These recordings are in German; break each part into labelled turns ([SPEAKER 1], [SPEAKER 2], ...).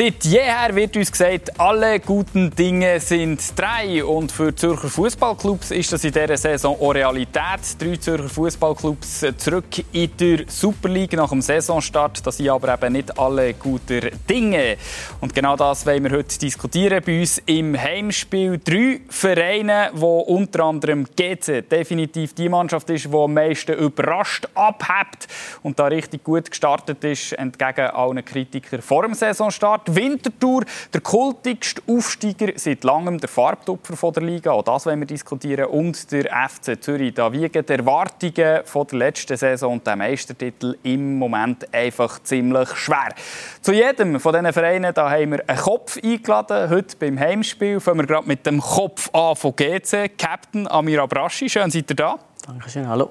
[SPEAKER 1] Seit jeher wird uns gesagt, alle guten Dinge sind drei. Und für Zürcher Fußballclubs ist das in dieser Saison auch Realität. Drei Zürcher Fußballclubs zurück in der Super League nach dem Saisonstart. Das sind aber eben nicht alle guten Dinge. Und genau das wollen wir heute diskutieren bei uns im Heimspiel. Drei Vereine, wo unter anderem GC definitiv die Mannschaft ist, die am meisten überrascht abhebt und da richtig gut gestartet ist, entgegen allen Kritikern vor dem Saisonstart. Winterthur, der kultigste Aufsteiger seit langem, der Farbtupfer der Liga. Auch das wollen wir diskutieren. Und der FC Zürich. Da wiegen die Erwartungen von der letzten Saison und dem Meistertitel im Moment einfach ziemlich schwer. Zu jedem von diesen Vereinen da haben wir einen Kopf eingeladen. Heute beim Heimspiel fangen wir gerade mit dem Kopf an von GC. Captain Amir Abraschi, schön seid ihr da.
[SPEAKER 2] Dankeschön, hallo.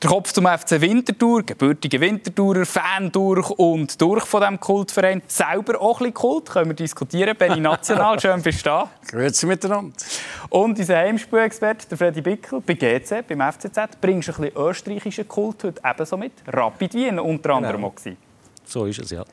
[SPEAKER 1] Der Kopf zum FC Winterthur, gebürtige Winterthurer, Fan durch und durch von diesem Kultverein. Selber auch ein bisschen Kult, können wir diskutieren. Benny National, schön bist du da.
[SPEAKER 3] Grüezi miteinander.
[SPEAKER 1] Und unser Heimspielexperte, der Freddy Bickel, bei GC, beim FCZ, bringst du ein bisschen österreichischen Kult heute ebenso mit. Rapid Wien unter anderem genau. auch.
[SPEAKER 3] So ist es, ja.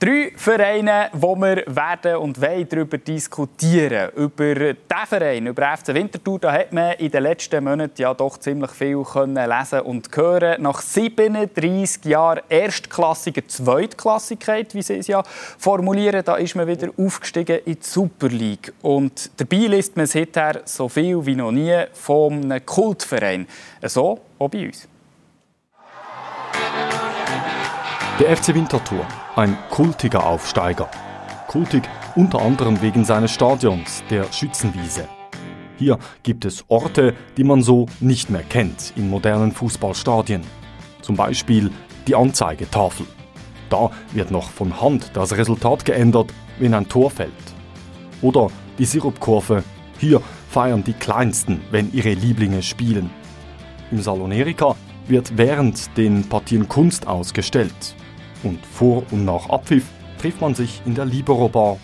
[SPEAKER 1] Drei Vereine, wo wir werden und wollen darüber diskutieren. Über diesen Verein, über FC Winterthur, da hat man in den letzten Monaten ja doch ziemlich viel können lesen und hören. Nach 37 Jahren erstklassiger Zweitklassigkeit, wie sie es ja formulieren, da ist man wieder aufgestiegen in die Super League. Und dabei liest man seither so viel wie noch nie vom Kultverein. So auch bei uns.
[SPEAKER 4] Der FC Winterthur, ein kultiger Aufsteiger. Kultig unter anderem wegen seines Stadions, der Schützenwiese. Hier gibt es Orte, die man so nicht mehr kennt in modernen Fußballstadien. Zum Beispiel die Anzeigetafel. Da wird noch von Hand das Resultat geändert, wenn ein Tor fällt. Oder die Sirupkurve. Hier feiern die Kleinsten, wenn ihre Lieblinge spielen. Im Salon Erika wird während den Partien Kunst ausgestellt. Und vor und nach Abpfiff trifft man sich in der Libero Bar.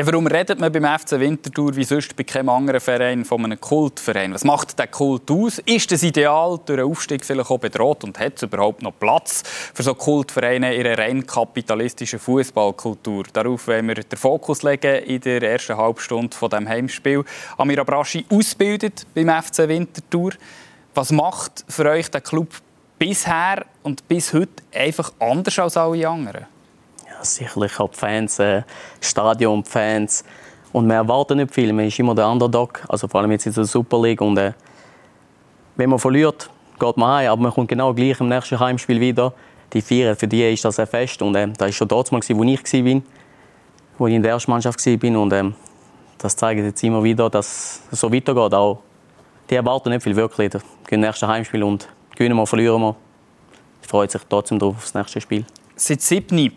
[SPEAKER 1] Ja, warum redet man beim FC Winterthur wie sonst bei keinem anderen Verein von einem Kultverein? Was macht der Kult aus? Ist das Ideal durch einen Aufstieg vielleicht auch bedroht und hat es überhaupt noch Platz für so Kultvereine in einer rein kapitalistischen Fußballkultur? Darauf wollen wir den Fokus legen in der ersten Halbstunde von dem Heimspiel. Amir Abraschi ausbildet beim FC Winterthur. Was macht für euch der Club bisher und bis heute einfach anders als alle anderen?
[SPEAKER 2] Ja, sicherlich auch die Fans, äh, Stadionfans. Und wir erwarten nicht viel. Man ist immer der Underdog, also vor allem jetzt in der Super League. Und, äh, wenn man verliert, geht man heim, aber man kommt genau gleich im nächsten Heimspiel wieder. Die Vier, für die ist das ein Fest. Und äh, das war schon dort, wo ich war, wo ich in der ersten Mannschaft war. Und äh, das zeigt jetzt immer wieder, dass es so weitergeht. Auch die erwarten nicht viel wirklich. Das nächste Heimspiel und gewinnen wir, verlieren wir. Ich freue mich trotzdem drauf auf das nächste Spiel.
[SPEAKER 1] Seit siebni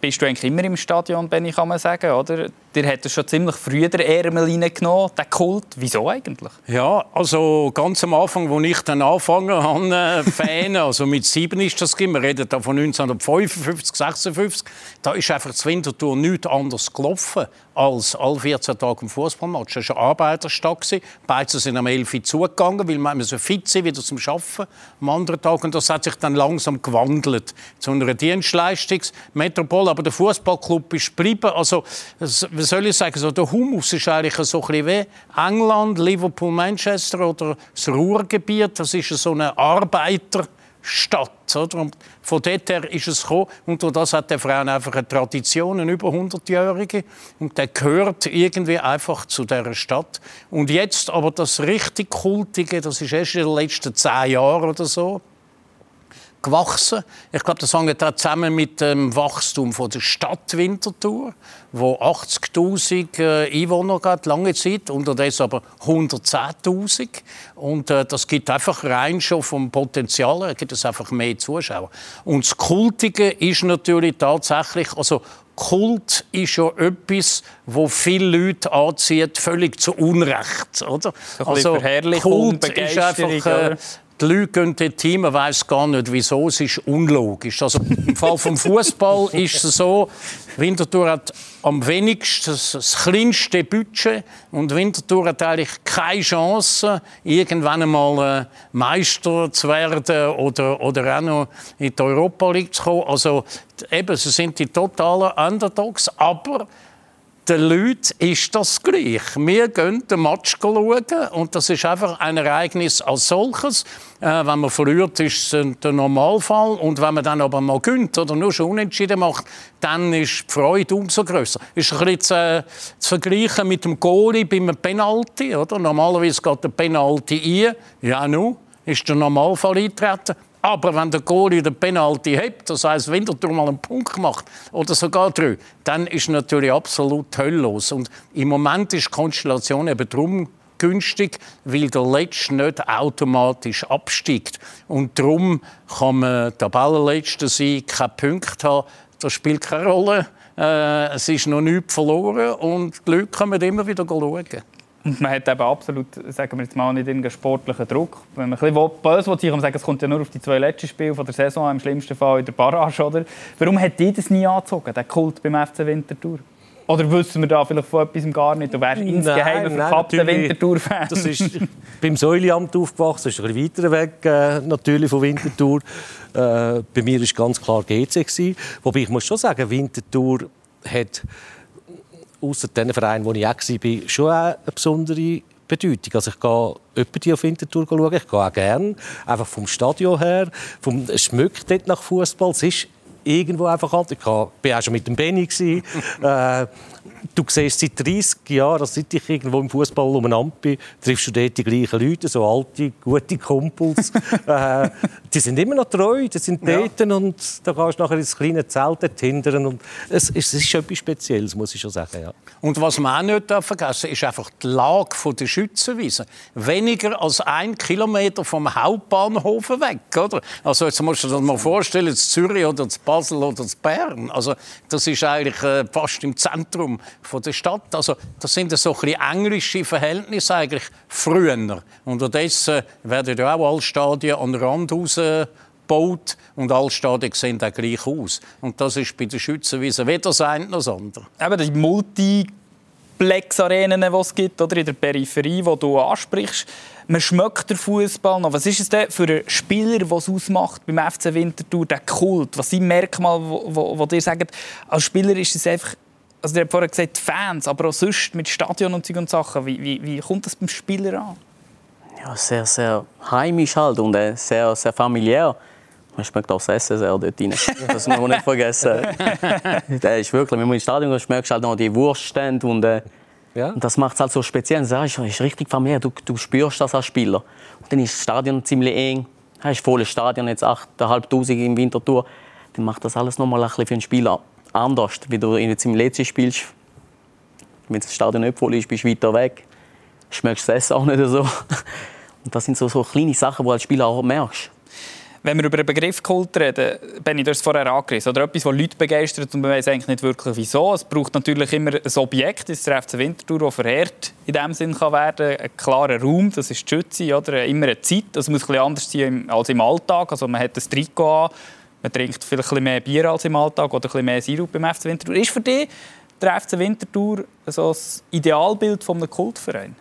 [SPEAKER 1] bist du eigentlich immer im Stadion, Benny, kann man sagen, oder? Dir hat schon ziemlich früh der Ärmel reingenommen, den Kult. Wieso eigentlich?
[SPEAKER 3] Ja, also ganz am Anfang, als ich dann angefangen habe, äh, Fan, also mit sieben ist das wir reden da von 1955, 56, da ist einfach das Winterthur nichts anderes gelaufen als alle 14 Tage im Fußballmatch. Das war eine Arbeiterstadt. Beide sind am 11 Uhr zugegangen, weil man so fit sind, wieder zum Arbeiten am anderen Tag. Und das hat sich dann langsam gewandelt zu einer Dienstleistungsmetropole. Aber der Fußballclub ist geblieben. Also, wie soll ich sagen, so der Humus ist eigentlich so ein bisschen wie England, Liverpool, Manchester oder das Ruhrgebiet. Das ist so eine Arbeiter Stadt. Oder? Und von dort her ist es gekommen. Und durch das hat der Verein einfach eine Tradition, eine über 100-jährige. Und der gehört irgendwie einfach zu dieser Stadt. Und jetzt aber das richtig Kultige, das ist erst in den letzten zehn Jahren oder so, gewachsen. Ich glaube, das hängt auch zusammen mit dem Wachstum von der Stadt Winterthur, wo 80.000 äh, Einwohner hat, lange Zeit, unterdessen aber 110.000. Und äh, das gibt einfach rein schon vom Potenzial her, gibt es einfach mehr Zuschauer. Und das Kultige ist natürlich tatsächlich, also Kult ist ja etwas, wo viele Leute anzieht, völlig zu Unrecht, oder?
[SPEAKER 1] So also Kult ist einfach,
[SPEAKER 3] äh, die Leute gehen dort hin, man weiss gar nicht, wieso. Es ist unlogisch. Also, Im Fall vom Fußball ist es so, Winterthur hat am wenigsten das, das kleinste Budget und Winterthur hat eigentlich keine Chance, irgendwann einmal äh, Meister zu werden oder, oder auch noch in die Europa League zu kommen. Also eben, sie sind die totalen Underdogs, aber den Leuten ist das gleich. Wir gehen den Match schauen und das ist einfach ein Ereignis als solches. Äh, wenn man verliert, ist es der Normalfall. Und wenn man dann aber mal gönnt oder nur schon unentschieden macht, dann ist die Freude umso größer. Ist ein bisschen zu, zu vergleichen mit dem Goalie beim Penalty. Oder? Normalerweise geht der Penalty ein. Ja, nun ist der Normalfall eintreten. Aber wenn der Goalie den Penalty hat, das heißt, wenn der mal einen Punkt macht oder sogar drei, dann ist natürlich absolut hölllos. Und im Moment ist die Konstellation eben darum günstig, weil der Letzte nicht automatisch absteigt. Und darum kann man Tabellenletzter sein, keine Punkte haben. Das spielt keine Rolle. Äh, es ist noch nichts verloren und die Leute können immer wieder schauen.
[SPEAKER 1] Und man hat eben absolut, sagen wir jetzt mal, nicht irgendeinen sportlichen Druck. Wenn man ein bisschen böse will, kann man sagen, es kommt ja nur auf die zwei letzten Spiele von der Saison, im schlimmsten Fall in der Barrage. Oder? Warum hat die das nie angezogen, der Kult beim FC Winterthur? Oder wissen wir da vielleicht von etwas gar nicht? Du wärst insgeheim ein verkappter Winterthur-Fan.
[SPEAKER 5] Das ist beim Säuliamt aufgewachsen, das ist ein bisschen weiter weg äh, natürlich von Winterthur. Äh, bei mir war ganz klar GC. Gewesen. Wobei ich muss schon sagen, Winterthur hat außer den Vereinen, wo ich auch war, schon eine besondere Bedeutung. Also ich gehe öppe die auf Winterthur schauen. Ich gehe auch gerne. Einfach vom Stadion her. Vom, es schmückt dort nach Fußball. Es ist irgendwo einfach halt. Ich war auch schon mit dem Benny. äh, du siehst seit 30 Jahren, also seit ich irgendwo im Fußball umeinander bin, triffst du dort die gleichen Leute, so alte, gute Kumpels. äh, die sind immer noch treu, die sind ja. dort und da kannst du nachher ins kleine Zelt dort hindern. Und es, es ist etwas Spezielles, muss ich schon sagen. Ja.
[SPEAKER 3] Und was man auch nicht vergessen ist einfach die Lage der Schützenwiese. Weniger als ein Kilometer vom Hauptbahnhof weg. Oder? Also jetzt musst du dir mal vorstellen, in Zürich oder in Basel oder in Bern. Also, das ist eigentlich äh, fast im Zentrum von der Stadt. Also, das sind so ein englische Verhältnisse eigentlich früher. Unterdessen werden ja auch alle Stadien an den Rand rausgebaut und alle Stadien sehen auch gleich aus. Und das ist bei den Schützenwiesen weder das eine noch das andere.
[SPEAKER 1] Eben die Multi Plex-Arenen, die es gibt, oder in der Peripherie, die du ansprichst. Man schmeckt den Fußball noch. Was ist es denn für einen Spieler, der es ausmacht beim FC Winterthur, der Kult? Was sind Merkmale, wo dir sagen, als Spieler ist es einfach also ihr habt vorhin gesagt, Fans, aber auch sonst mit Stadion und und Sachen. Wie, wie, wie kommt das beim Spieler an?
[SPEAKER 2] Ja, sehr, sehr heimisch halt und äh, sehr, sehr familiär. Man schmeckt auch das Essen sehr dort rein. Das muss man nicht vergessen. das ist wirklich, wenn man ins Stadion geht, schmeckst du halt noch die Wurststände und, äh, ja. und das macht es halt so speziell. Das ist, richtig familiär, du, du spürst das als Spieler. Und dann ist das Stadion ziemlich eng. Es ist volles Stadion, jetzt 8'500 im Wintertour. Dann macht das alles noch mal ein bisschen für den Spieler anders, wie du jetzt im letzten spielst. Wenn das Stadion nicht voll ist, bist du weiter weg. Schmeckst das Essen auch nicht so. Und das sind so, so kleine Sachen, die du als Spieler auch merkst.
[SPEAKER 1] Wenn wir über den Begriff Kult reden, Benni, du hast vorher angerissen, oder etwas, das Leute begeistert und man weiß eigentlich nicht wirklich wieso. Es braucht natürlich immer ein Objekt, das ist der FC Winterthur, das verehrt in dem Sinn kann werden. Ein klarer Raum, das ist die Schütze, oder? immer eine Zeit. Das muss bisschen anders sein als im Alltag. Also man hat ein Trikot an, man trinkt vielleicht mehr Bier als im Alltag oder mehr Sirup beim FC Winterthur. Ist für dich der FC Winterthur so das Idealbild eines Kultvereins?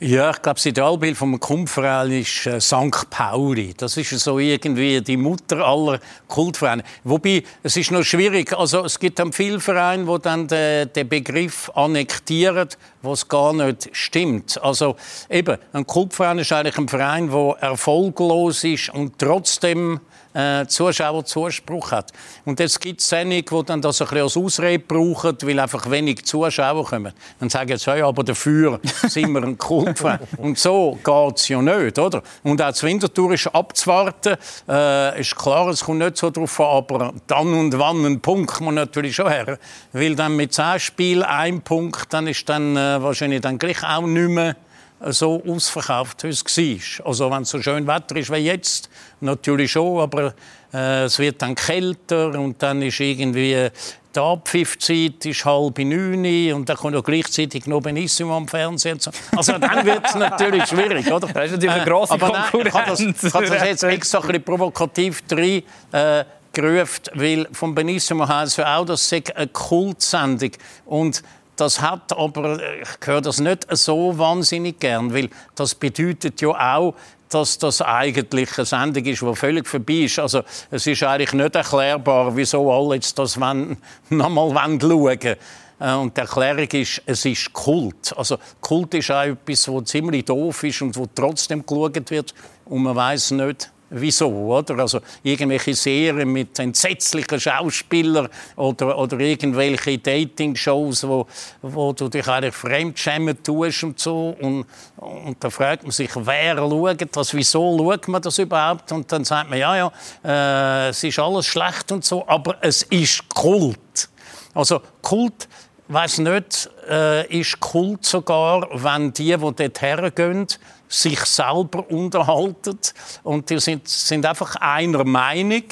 [SPEAKER 3] Ja, ich glaube, das Idealbild vom Kultverein ist äh, St. Pauli. Das ist so irgendwie die Mutter aller Kultvereine. Wobei, es ist noch schwierig. Also, es gibt dann viele Vereine, die dann den, den Begriff annektieren, was gar nicht stimmt. Also, eben, ein Kultverein ist eigentlich ein Verein, der erfolglos ist und trotzdem äh, Zuschauerzuspruch hat. Und jetzt gibt es einige, die dann das ein bisschen als Ausrede brauchen, weil einfach wenig Zuschauer kommen. Dann sagen sie, ja, aber dafür sind wir ein Kultverein. und so geht es ja nicht, oder? Und auch das Winterthur ist abzuwarten. Äh, ist klar, es kommt nicht so darauf an, aber dann und wann ein Punkt muss natürlich schon her. Weil dann mit zehn Spielen ein Punkt, dann ist dann äh, wahrscheinlich dann gleich auch nicht mehr so ausverkauft, wie es war. Also wenn es so schön Wetter ist wie jetzt, natürlich schon, aber äh, es wird dann kälter und dann ist irgendwie die Abpfiffzeit ist halb neun und dann kommt noch gleichzeitig noch Benissimo am Fernsehen. Also dann wird es natürlich schwierig, oder?
[SPEAKER 1] Das ist natürlich eine grosse
[SPEAKER 3] Aber nein,
[SPEAKER 1] Konkurrenz.
[SPEAKER 3] ich habe das, ich habe das jetzt extra ein bisschen provokativ drin äh, gerufen, weil von Benissimo heisst ja auch, das sei eine Kultsendung. Und das hat aber, ich höre das nicht so wahnsinnig gern, weil das bedeutet ja auch, dass das eigentlich eine Sendung ist, die völlig vorbei ist. Also es ist eigentlich nicht erklärbar, wieso alle jetzt das noch mal schauen wollen. Äh, Und die Erklärung ist, es ist Kult. Also Kult ist auch etwas, was ziemlich doof ist und wo trotzdem geschaut wird und man weiß nicht, wieso, oder? Also irgendwelche Serien mit entsetzlichen Schauspielern oder, oder irgendwelche Dating-Shows, wo, wo du dich eigentlich fremdschämen tust und so. Und, und da fragt man sich, wer schaut das, wieso schaut man das überhaupt? Und dann sagt man, ja, ja, äh, es ist alles schlecht und so, aber es ist Kult. Also Kult, weiß nicht, äh, ist Kult sogar, wenn die, die dort hergehen, sich selber unterhalten und die sind, sind einfach einer Meinung,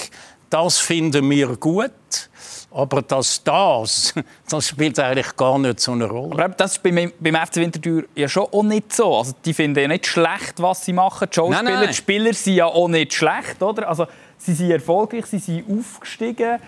[SPEAKER 3] das finden wir gut, aber dass das, das spielt eigentlich gar nicht so eine Rolle.
[SPEAKER 1] Aber das ist beim, beim FC Winterthur ja schon auch nicht so. Also, die finden ja nicht schlecht, was sie machen. Die Schauspieler,
[SPEAKER 3] Nein, nein.
[SPEAKER 1] die Spieler sind ja auch nicht schlecht. Oder? Also, sie sind erfolgreich, sie sind aufgestiegen.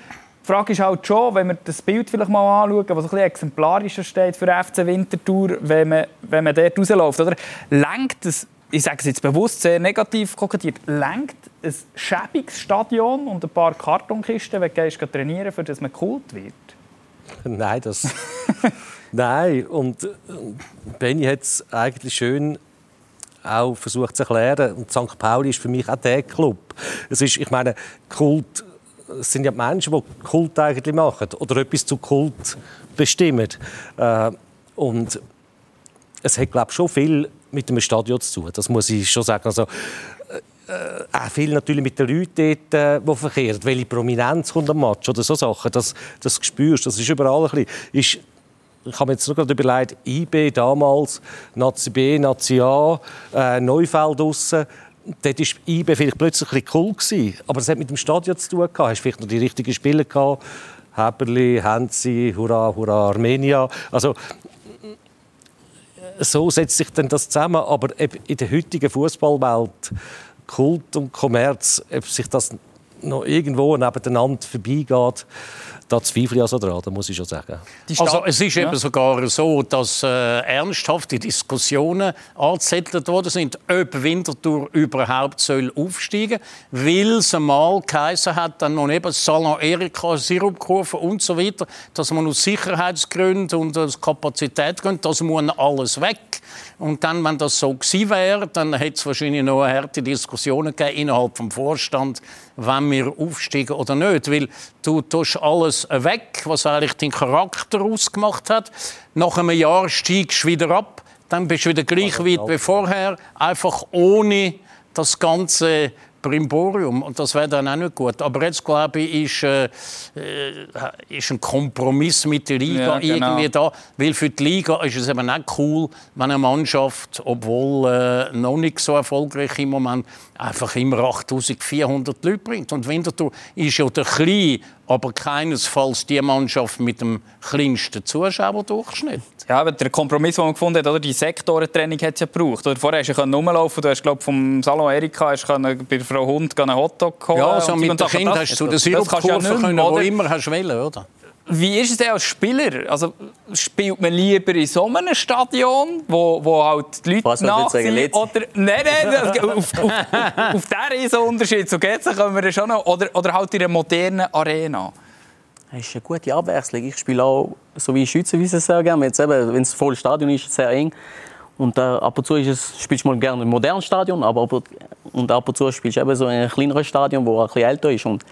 [SPEAKER 1] Die Frage ist halt schon, wenn wir das Bild vielleicht mal anschauen, was ein bisschen exemplarischer steht für FC Winterthur, wenn man, wenn man dort rausläuft. Oder? Lenkt es, ich sage es jetzt bewusst sehr negativ kokettiert, lenkt ein schäbiges Stadion und ein paar Kartonkisten, wenn du gehst, trainieren für dass man Kult wird?
[SPEAKER 5] Nein, das. Nein, und äh, Benny hat es eigentlich schön auch versucht zu erklären. Und St. Pauli ist für mich auch der Club. Es ist, ich meine, Kult es sind ja die Menschen, die Kult eigentlich machen oder etwas zu Kult bestimmen. Äh, und es hat, glaube ich, schon viel mit dem Stadion zu tun. Das muss ich schon sagen. Also, äh, auch viel natürlich mit den Leuten dort, äh, die verkehren. Welche Prominenz kommt am Match oder so Sachen. Das, das spürst Das ist überall ein bisschen. Ist, ich habe mir jetzt nur gerade überlegt, IB damals, Nazi B, Nazi A, äh, Neufeld draussen. Dort war IB vielleicht plötzlich ein bisschen cool. Gewesen. Aber das hat mit dem Stadion zu tun. Gehabt. Hast vielleicht noch die richtigen Spieler gehabt. Heberli, Henzi, Hurra, Hurra, Armenia. Also, so setzt sich dann das zusammen. Aber in der heutigen Fußballwelt, Kult und Kommerz, ob sich das noch irgendwo nebeneinander vorbeigeht, da zweifle ich also dran, da muss ich schon sagen.
[SPEAKER 3] Also es ist
[SPEAKER 1] Ja.
[SPEAKER 3] eben sogar so, dass äh, ernsthafte Diskussionen angezettelt worden sind, ob Winterthur überhaupt soll aufsteigen soll, weil es einmal geheißen hat, dann noch eben Salon Erika, Sirupkurve und so weiter, dass man aus Sicherheitsgründen und aus Kapazitätsgründen, das muss alles weg. Und dann, wenn das so gewesen wäre, dann hätte es wahrscheinlich noch eine harte Diskussionen gegeben innerhalb vom Vorstand, wenn wir aufsteigen oder nicht. Weil du tust alles weg, was eigentlich den Charakter ausgemacht hat. Nach einem Jahr steigst du wieder ab, dann bist du wieder gleich weit wie vorher, einfach ohne das ganze Brimborium. Und das wäre dann auch nicht gut. Aber jetzt, glaube ich, ist, äh, äh, ist ein Kompromiss mit der Liga
[SPEAKER 1] Ja, genau.
[SPEAKER 3] irgendwie da. Weil für die Liga ist es eben auch cool, wenn eine Mannschaft, obwohl äh, noch nicht so erfolgreich im Moment, einfach immer 8400 Leute bringt. Und Winterthur ist ja der kleine, aber keinesfalls die Mannschaft mit dem kleinsten Zuschauerdurchschnitt.
[SPEAKER 1] Ja, aber der Kompromiss, den man gefunden hat, oder? die Sektorentrennung hat es ja gebraucht. Oder vorher hast du ja rumlaufen du hast glaub, vom Salon Erika hast können bei Frau Hund einen Hotdog holen
[SPEAKER 3] Ja, so
[SPEAKER 1] und
[SPEAKER 3] mit dem. Kind hast du zu der
[SPEAKER 1] ja
[SPEAKER 3] Sirupkurve
[SPEAKER 1] mehr,
[SPEAKER 3] können, wo immer hast du wollen, oder?
[SPEAKER 1] Wie ist es denn als Spieler? Also, spielt man lieber in so einem Stadion, wo, wo halt die Leute
[SPEAKER 2] Was, was
[SPEAKER 1] nach
[SPEAKER 2] willst du sagen,
[SPEAKER 1] sind?
[SPEAKER 2] Letz?
[SPEAKER 1] Oder, nein, nein, das- auf, auf, auf, auf diesen Riesenunterschied, so geht's, dann können wir schon noch. Oder, oder halt in einer modernen Arena.
[SPEAKER 2] Es ist eine gute Abwechslung. Ich spiele auch, so wie Schützenwiese sehr gerne. Jetzt eben, wenn es volles Stadion ist, ist es sehr eng. Und äh, ab und zu ist es, spielst du mal gerne im modernen Stadion, aber ab und, und ab und zu spielst du eben so in einem kleineren Stadion, wo ein bisschen älter ist. Und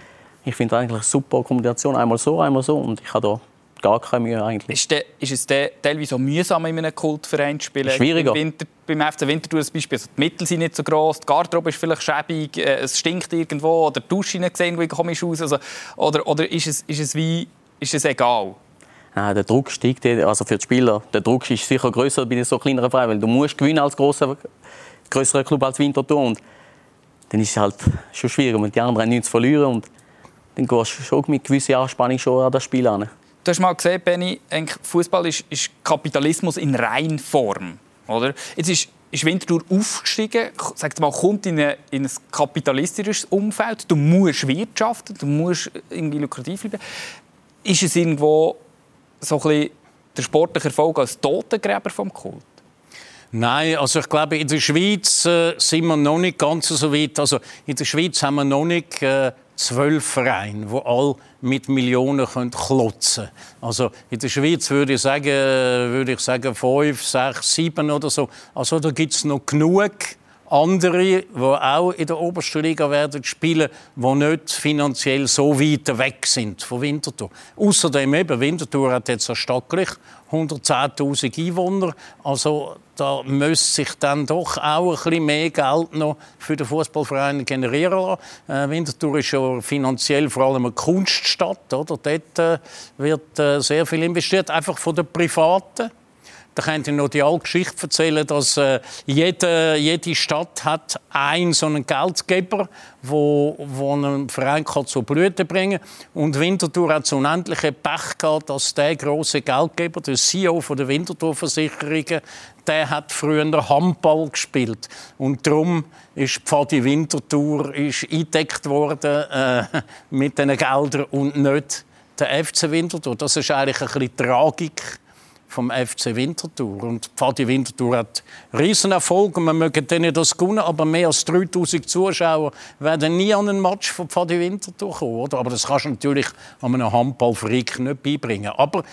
[SPEAKER 2] ich finde eigentlich eine super Kombination. Einmal so, einmal so. Und ich habe da gar keine Mühe eigentlich.
[SPEAKER 1] Ist, de, ist es de, teilweise so mühsam, in einem Kultverein zu spielen?
[SPEAKER 2] Schwieriger.
[SPEAKER 1] Beim, Winter, beim FC Winterthur als Beispiel. Also die Mittel sind nicht so gross, die Garderobe ist vielleicht schäbig, äh, es stinkt irgendwo, oder die Duschen sehen irgendwie komisch aus. Also, oder oder ist, es, ist, es wie, ist es egal?
[SPEAKER 2] Nein, der Druck steigt, also für die Spieler. Der Druck ist sicher größer bei so kleineren Vereinen, weil du musst gewinnen als grosser, größerer Club als Winterthur und dann ist es halt schon schwierig, wenn die anderen haben nichts zu verlieren und dann gehst du schon mit gewisser Anspannung schon an das Spiel an.
[SPEAKER 1] Du hast mal gesehen, Benny, Fußball ist, ist Kapitalismus in Reinform. Oder? Jetzt ist, ist Winterthur aufgestiegen, sagt mal, kommt in, eine, in ein kapitalistisches Umfeld. Du musst wirtschaften, du musst irgendwie lukrativ bleiben. Ist es irgendwo so ein bisschen der sportliche Erfolg als Totengräber vom Kult?
[SPEAKER 3] Nein, also ich glaube, in der Schweiz äh, sind wir noch nicht ganz so weit. Also in der Schweiz haben wir noch nicht äh, zwölf Vereine, die alle mit Millionen können klotzen Also in der Schweiz würde ich sagen, würde ich sagen fünf, sechs, sieben oder so. Also da gibt es noch genug andere, die auch in der obersten Liga werden spielen, die nicht finanziell so weit weg sind von Winterthur. Außerdem eben, Winterthur hat jetzt eine Stadt 110.000 Einwohner. Also da müsste sich dann doch auch ein bisschen mehr Geld noch für den Fußballverein generieren lassen. Äh, Winterthur ist ja finanziell vor allem eine Kunststadt. Oder? Dort äh, wird äh, sehr viel investiert, einfach von den Privaten. Da könnt ihr noch die alte Geschichte erzählen, dass äh, jede, jede Stadt hat einen so einen Geldgeber, wo, wo einen Verein kann zur Blüte bringen Und Winterthur hat so unendliche Pech gehabt, dass der große Geldgeber, der CEO von der Winterthur Versicherungen, der hat früher Handball gespielt und darum ist Pfadi Winterthur ist eingedeckt worden äh, mit diesen Geldern und nicht der FC Winterthur. Das ist eigentlich ein bisschen Tragik vom FC Winterthur. Und Pfadi Winterthur hat Riesenerfolg und wir mögen denen das gewinnen, aber mehr als 3000 Zuschauer werden nie an einen Match von Pfadi Winterthur kommen. Oder? Aber das kannst du natürlich an einem Handballfreak nicht beibringen. Aber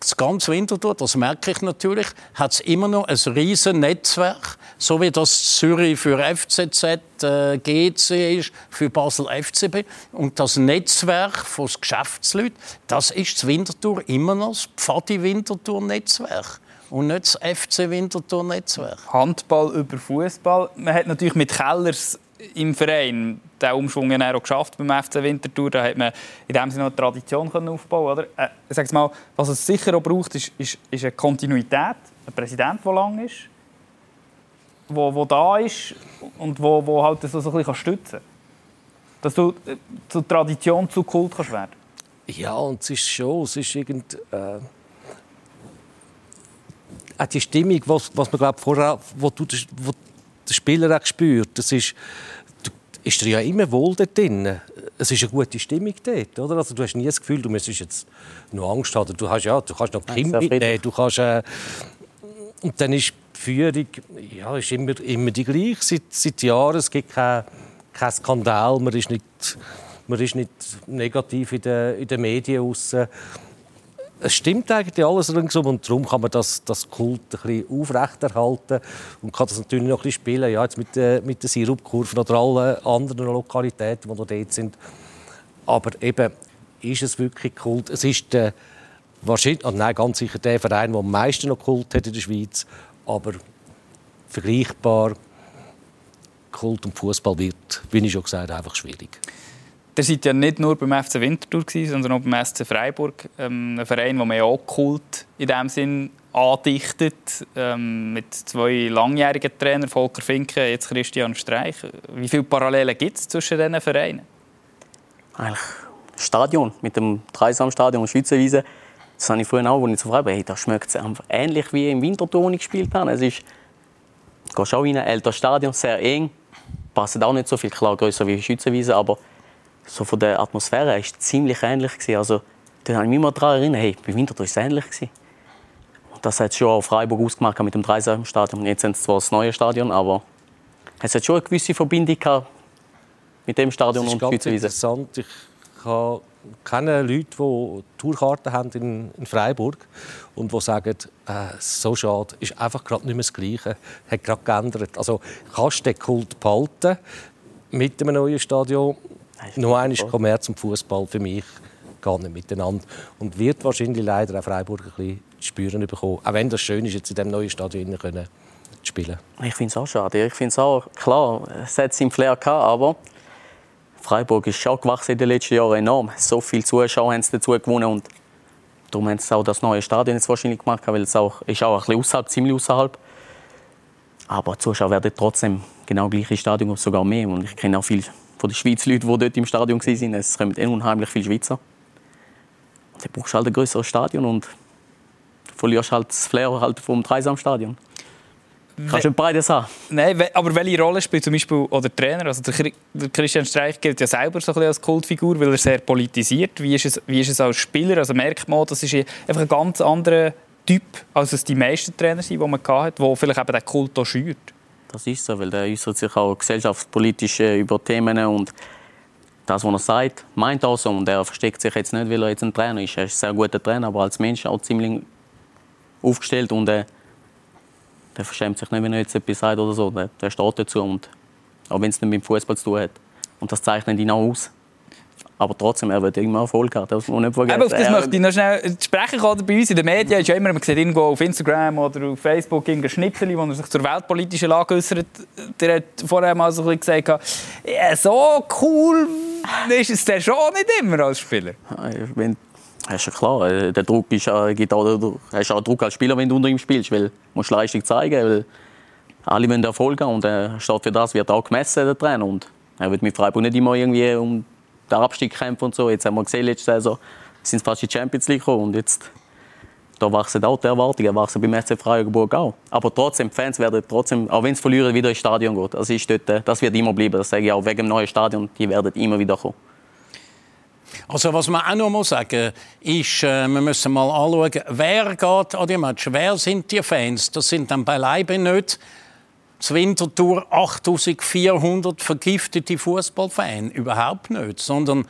[SPEAKER 3] das ganze Winterthur, das merke ich natürlich, hat es immer noch ein riesen Netzwerk, so wie das Zürich für FCZ, äh, GC ist, für Basel FCB. Und das Netzwerk von Geschäftsleuten, das ist das Winterthur immer noch das Pfadi-Winterthur-Netzwerk und nicht das FC Winterthur-Netzwerk.
[SPEAKER 1] Handball über Fußball. Man hat natürlich mit Kellers im Verein den Umschwung auch geschafft beim FC Winterthur. Da hat man in dem Sinne eine Tradition aufbauen oder? Äh, sag's mal, Was es sicher auch braucht, ist, ist, ist eine Kontinuität. Ein Präsident, der lang ist, wo, wo da ist und wo, wo halt so, so ein bisschen stützen kann. Dass du äh, zur Tradition, zu Kult kannst werden
[SPEAKER 5] Ja, und es ist schon, es ist irgend... Äh die Stimmung, was, was man glaub, vorher, wo du, wo der Spieler auch spürt, das ist, ist dir ja immer wohl dort drin. Es ist eine gute Stimmung dort, oder? Also du hast nie das Gefühl, du müsstest jetzt noch Angst haben. Du hast ja, du kannst noch Kind mitnehmen, du kannst äh, und dann ist die Führung ja, ist immer, immer die gleiche seit, seit Jahren. Es gibt keinen kein Skandal, man ist nicht, man ist nicht negativ in den, in den Medien raus es stimmt eigentlich alles ringsum und darum kann man das, das Kult ein bisschen aufrechterhalten und kann das natürlich noch ein bisschen spielen, ja, jetzt mit, äh, mit den Sirupkurven oder allen anderen Lokalitäten, die noch dort sind. Aber eben, ist es wirklich Kult? Es ist der, wahrscheinlich, oh nein, ganz sicher der Verein, der am meisten noch Kult hat in der Schweiz, aber vergleichbar Kult und Fußball wird, wie ich schon gesagt habe, einfach schwierig.
[SPEAKER 1] Ihr seid ja nicht nur beim FC Winterthur, sondern auch beim SC Freiburg. Ähm, ein Verein, der man ja auch Kult in diesem Sinn andichtet. Ähm, mit zwei langjährigen Trainern, Volker Finke, jetzt Christian Streich. Wie viele Parallelen gibt es zwischen diesen Vereinen?
[SPEAKER 2] Eigentlich Stadion, mit dem Dreisamstadion Schweizerwiese. Das habe ich früher auch, als ich zu Freiburg hey, das schmeckt einfach ähnlich wie im Winterthur, wo ich gespielt habe. Es ist, du gehst auch in ein älteres Stadion, sehr eng. Passt auch nicht so viel, klar größer wie Schweizerwiese, aber so von der Atmosphäre war es ziemlich ähnlich. Gewesen. Also, da habe ich mich immer daran erinnert, hey, bei Winterthur war es ähnlich. Gewesen. Und das hat schon auf Freiburg ausgemacht mit dem Dreisamstadion. Jetzt sind es zwar das neue Stadion, aber es hat schon eine gewisse Verbindung mit dem Stadion
[SPEAKER 5] und ganz interessant. Ich kenne Leute, die Tourkarten haben in, in Freiburg und die sagen, äh, so schade, ist einfach gerade nicht mehr das Gleiche, hat gerade geändert. Also kannst du den Kult behalten mit einem neuen Stadion, nur eines Kommerz und Fußball für mich gar nicht miteinander. Und wird wahrscheinlich leider auch Freiburg ein bisschen zu spüren bekommen. Auch wenn das schön ist, jetzt in diesem neuen Stadion können zu spielen.
[SPEAKER 2] Ich finde es auch schade. Ich finde es auch, klar, es hat seinen Flair gehabt, aber Freiburg ist schon gewachsen in den letzten Jahren enorm. So viele Zuschauer haben es dazu gewonnen und darum haben sie auch das neue Stadion jetzt wahrscheinlich gemacht, weil es auch, ist auch ein bisschen außerhalb, ziemlich außerhalb. Aber die Zuschauer werden trotzdem genau gleich ins Stadion, sogar mehr. Und ich kenne auch viele von den Schweizer Leuten, die dort im Stadion waren. Es kommen unheimlich viele Schweizer. Dann brauchst du halt ein größeres Stadion und verlierst halt das Flair halt vom Dreisamstadion. Kannst du nicht beides haben.
[SPEAKER 1] Nein, aber welche Rolle spielt zum Beispiel oder der Trainer? Also der Christian Streich gilt ja selber so ein bisschen als Kultfigur, weil er sehr politisiert. Wie ist es, wie ist es als Spieler? Also merkt man, das ist einfach ein ganz anderer Typ, als es die meisten Trainer sind, die man hatte, die vielleicht eben den Kult auch schürt.
[SPEAKER 2] Das ist so, weil der äußert sich auch gesellschaftspolitisch über Themen und das, was er sagt, meint auch so. Und er versteckt sich jetzt nicht, weil er jetzt ein Trainer ist. Er ist ein sehr guter Trainer, aber als Mensch auch ziemlich aufgestellt und äh, der verschämt sich nicht, wenn er jetzt etwas sagt oder so. Der, der steht dazu, und, auch wenn es nicht mit dem Fußball zu tun hat. Und das zeichnet ihn auch aus. Aber trotzdem, er wird immer Erfolg haben, das muss man nicht vergessen.
[SPEAKER 1] Aber auf das möchte ich noch schnell sprechen. Oder bei uns in den Medien ist ja immer, man sieht irgendwo auf Instagram oder auf Facebook irgendein Schnipsel, wo er sich zur weltpolitischen Lage äußert. Der hat vorher mal so ein bisschen gesagt, ja, so cool ist es der schon nicht immer als Spieler.
[SPEAKER 2] Wenn, das ist ja klar, äh, der Druck ist, gibt auch, hast auch Druck als Spieler, wenn du unter ihm spielst, weil du musst Leistung zeigen, weil alle wollen Erfolg haben und er steht für das, wird auch gemessen, der Trainer. Und er wird mit Freiburg nicht immer irgendwie um den Abstieg kämpfen und so. Jetzt haben wir gesehen, letzte Saison sind fast die Champions League gekommen und jetzt da wachsen auch die Erwartungen, wachsen beim SC Freiburg auch. Aber trotzdem, Fans werden trotzdem, auch wenn sie verlieren, wieder ins Stadion gehen. Das, ist dort, äh, das wird immer bleiben, das sage ich auch, wegen dem neuen Stadion, die werden immer wieder kommen.
[SPEAKER 3] Also was man auch noch mal sagen ist, äh, wir müssen mal anschauen, wer geht an die Match, wer sind die Fans? Das sind dann beileibe nicht zur Wintertour 8400 vergiftete Fußballfans, überhaupt nicht, sondern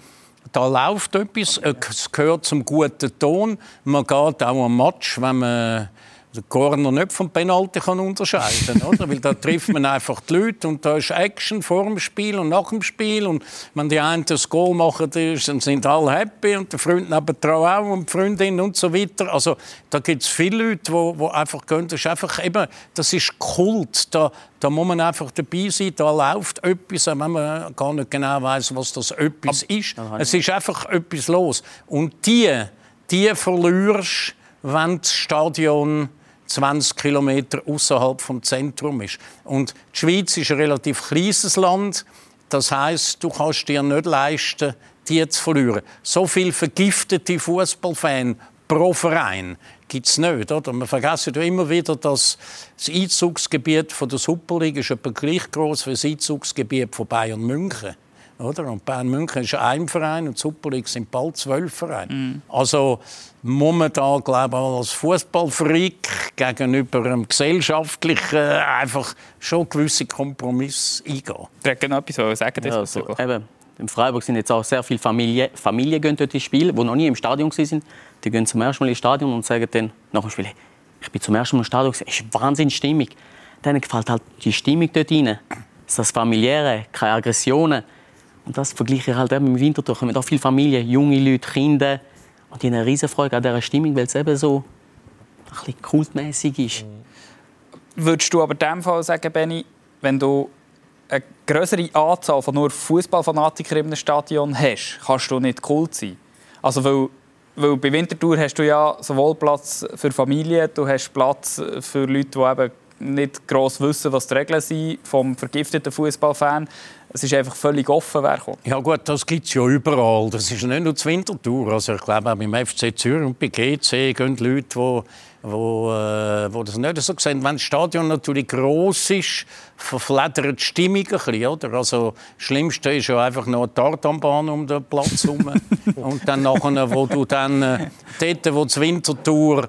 [SPEAKER 3] da läuft etwas, es gehört zum guten Ton. Man geht auch am Match, wenn man den Corner nicht vom Penalty kann unterscheiden kann. Weil da trifft man einfach die Leute und da ist Action vor dem Spiel und nach dem Spiel. Und wenn die einen das Goal machen, dann sind alle happy und der Freund nebenan auch und die Freundin und so weiter. Also da gibt es viele Leute, die, die einfach gehen. Das ist einfach eben, das ist Kult. Da, da muss man einfach dabei sein, da läuft etwas, wenn man gar nicht genau weiß, was das etwas ist. Es ist einfach etwas los. Und die, die verlierst, wenn das Stadion 20 Kilometer außerhalb vom Zentrum ist. Und die Schweiz ist ein relativ kleines Land. Das heißt, du kannst dir nicht leisten, die zu verlieren. So viele vergiftete Fußballfans pro Verein gibt es nicht. Oder? Man vergisst ja immer wieder, dass das Einzugsgebiet der Superliga ist etwa gleich groß wie das Einzugsgebiet von Bayern München. Oder? Und Bayern München ist ein Verein und die Superliga sind bald zwölf Vereine. Mm. Also momentan glaube ich als Fußballfreak gegenüber einem gesellschaftlichen einfach schon gewisse Kompromisse eingehen.
[SPEAKER 1] Ich wollte noch etwas sagen.
[SPEAKER 2] Ja, also, eben, in Freiburg sind jetzt auch sehr viele Familien, Familien gehen dort ins Spiel, die noch nie im Stadion waren. Die gehen zum ersten Mal ins Stadion und sagen dann nach dem Spiel, ich bin zum ersten Mal im Stadion, es ist wahnsinnig Stimmung. Denen gefällt halt die Stimmung dort rein. Das familiäre, keine Aggressionen. Und das vergleiche ich halt eben mit Winterthur. Da kommen auch viele Familien, junge Leute, Kinder. Und die haben eine riesen Freude an dieser Stimmung, weil es eben so ein bisschen kultmäßig ist.
[SPEAKER 1] Würdest du aber in dem Fall sagen, Benny, wenn du eine größere Anzahl von nur Fußballfanatikern im Stadion hast, kannst du nicht Kult sein? Also weil, weil bei Winterthur hast du ja sowohl Platz für Familien, du hast Platz für Leute, die eben nicht gross wissen, was die Regeln sind vom vergifteten Fußballfan. Es ist einfach völlig offen, wer kommt.
[SPEAKER 3] Ja gut, das gibt es ja überall. Das ist nicht nur die Wintertour. Also ich glaube, auch beim FC Zürich und bei GC gehen Leute, die wo, äh, wo das nicht so sehen. Wenn das Stadion natürlich gross ist, verfledert die Stimmung ein bisschen, oder? Also, das Schlimmste ist ja einfach noch eine Tartanbahn um den Platz herum. und dann nachher, wo du dann, äh, dort, wo die Wintertour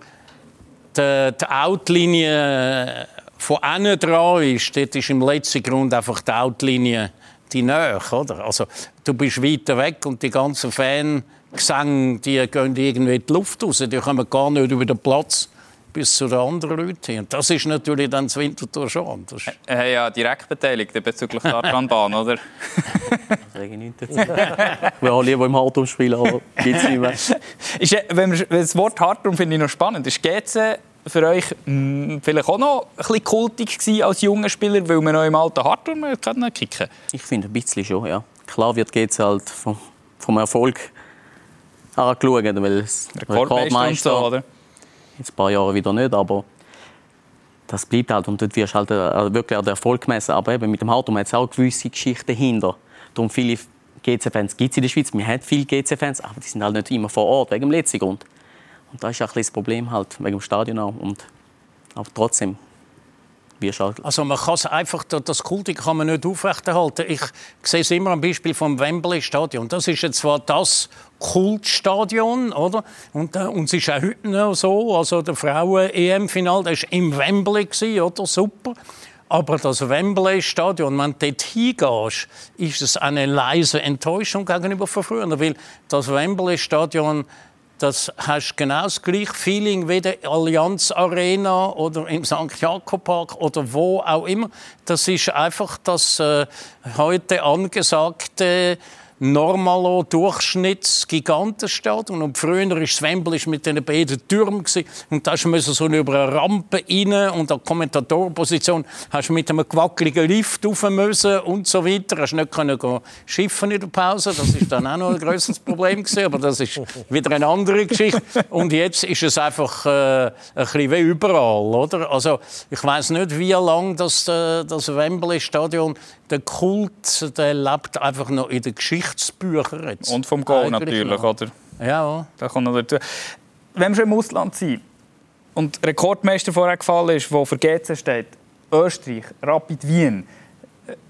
[SPEAKER 3] die, die Outlinie von innen dran ist, dort ist im letzten Grund einfach die Outlinie die Nähe, oder? Also, du bist weiter weg und die ganzen Fangesänge, die gehen irgendwie in die Luft raus. Die kommen gar nicht über den Platz bis zu den anderen Leuten hin. Und das ist natürlich dann das Winterthur schon anders.
[SPEAKER 1] Äh, ja, direkt beteiligt bezüglich der Arkanbahn, oder?
[SPEAKER 2] das sage ich nicht dazu. Wir haben lieber im Hartum spielen, aber gibt es nicht mehr.
[SPEAKER 1] Ist, wenn wir, das Wort Hartum finde ich noch spannend. Ist GC für euch mh, hm, vielleicht auch noch ein bisschen kultig gewesen als junger Spieler, weil man noch im alten Hartum kicken konnte?
[SPEAKER 2] Ich finde ein bisschen schon, ja. Klar wird GC halt vom, vom Erfolg angeschaut, weil es
[SPEAKER 1] Rekordmeister, so, oder?
[SPEAKER 2] Jetzt ein paar Jahre wieder nicht, aber das bleibt halt. Und dort wirst du halt äh, wirklich an den Erfolg gemessen. Aber eben mit dem Hartum hat es auch gewisse Geschichten hinter. Darum viele GC-Fans gibt es in der Schweiz. Wir haben viele GC-Fans, aber die sind halt nicht immer vor Ort, wegen dem letzten Grund. Und das ist ein das Problem halt, wegen dem Stadion auch. Und, aber trotzdem,
[SPEAKER 3] also man kann einfach, das Kultik kann man nicht aufrechterhalten. Ich sehe es immer am Beispiel vom Wembley Stadion. Das ist jetzt zwar das Kultstadion, oder? Und, äh, und es ist auch heute noch so. Also der Frauen-EM-Final, das war im Wembley, gewesen, oder? Super. Aber das Wembley-Stadion, wenn du dort hingehst, ist es eine leise Enttäuschung gegenüber früher. Weil das Wembley-Stadion, das hast genau das gleiche Feeling wie der Allianz Arena oder im St. Jakob Park oder wo auch immer. Das ist einfach das äh, heute angesagte normalo Durchschnittsgigantenstadion. Und früher war das Wembley mit den beiden Türmen. Und da musste so über eine Rampe rein und an Kommentatorenposition hast du mit einem gewackeligen Lift rauf müssen und so weiter. Hast nicht können schiffen in der Pause. Das ist dann auch noch ein größeres Problem gewesen, aber das ist wieder eine andere Geschichte. Und jetzt ist es einfach äh, ein bisschen wie überall, oder? Also ich weiß nicht, wie lange das, äh, das Wembley-Stadion der Kult, der lebt einfach noch in den Geschichtsbüchern. Jetzt.
[SPEAKER 1] Und vom Goal natürlich, noch. oder?
[SPEAKER 3] Ja.
[SPEAKER 1] Da kommt noch dazu. Wenn wir schon im Ausland sind und Rekordmeister vorher gefallen ist, der für GC steht, Österreich, Rapid Wien,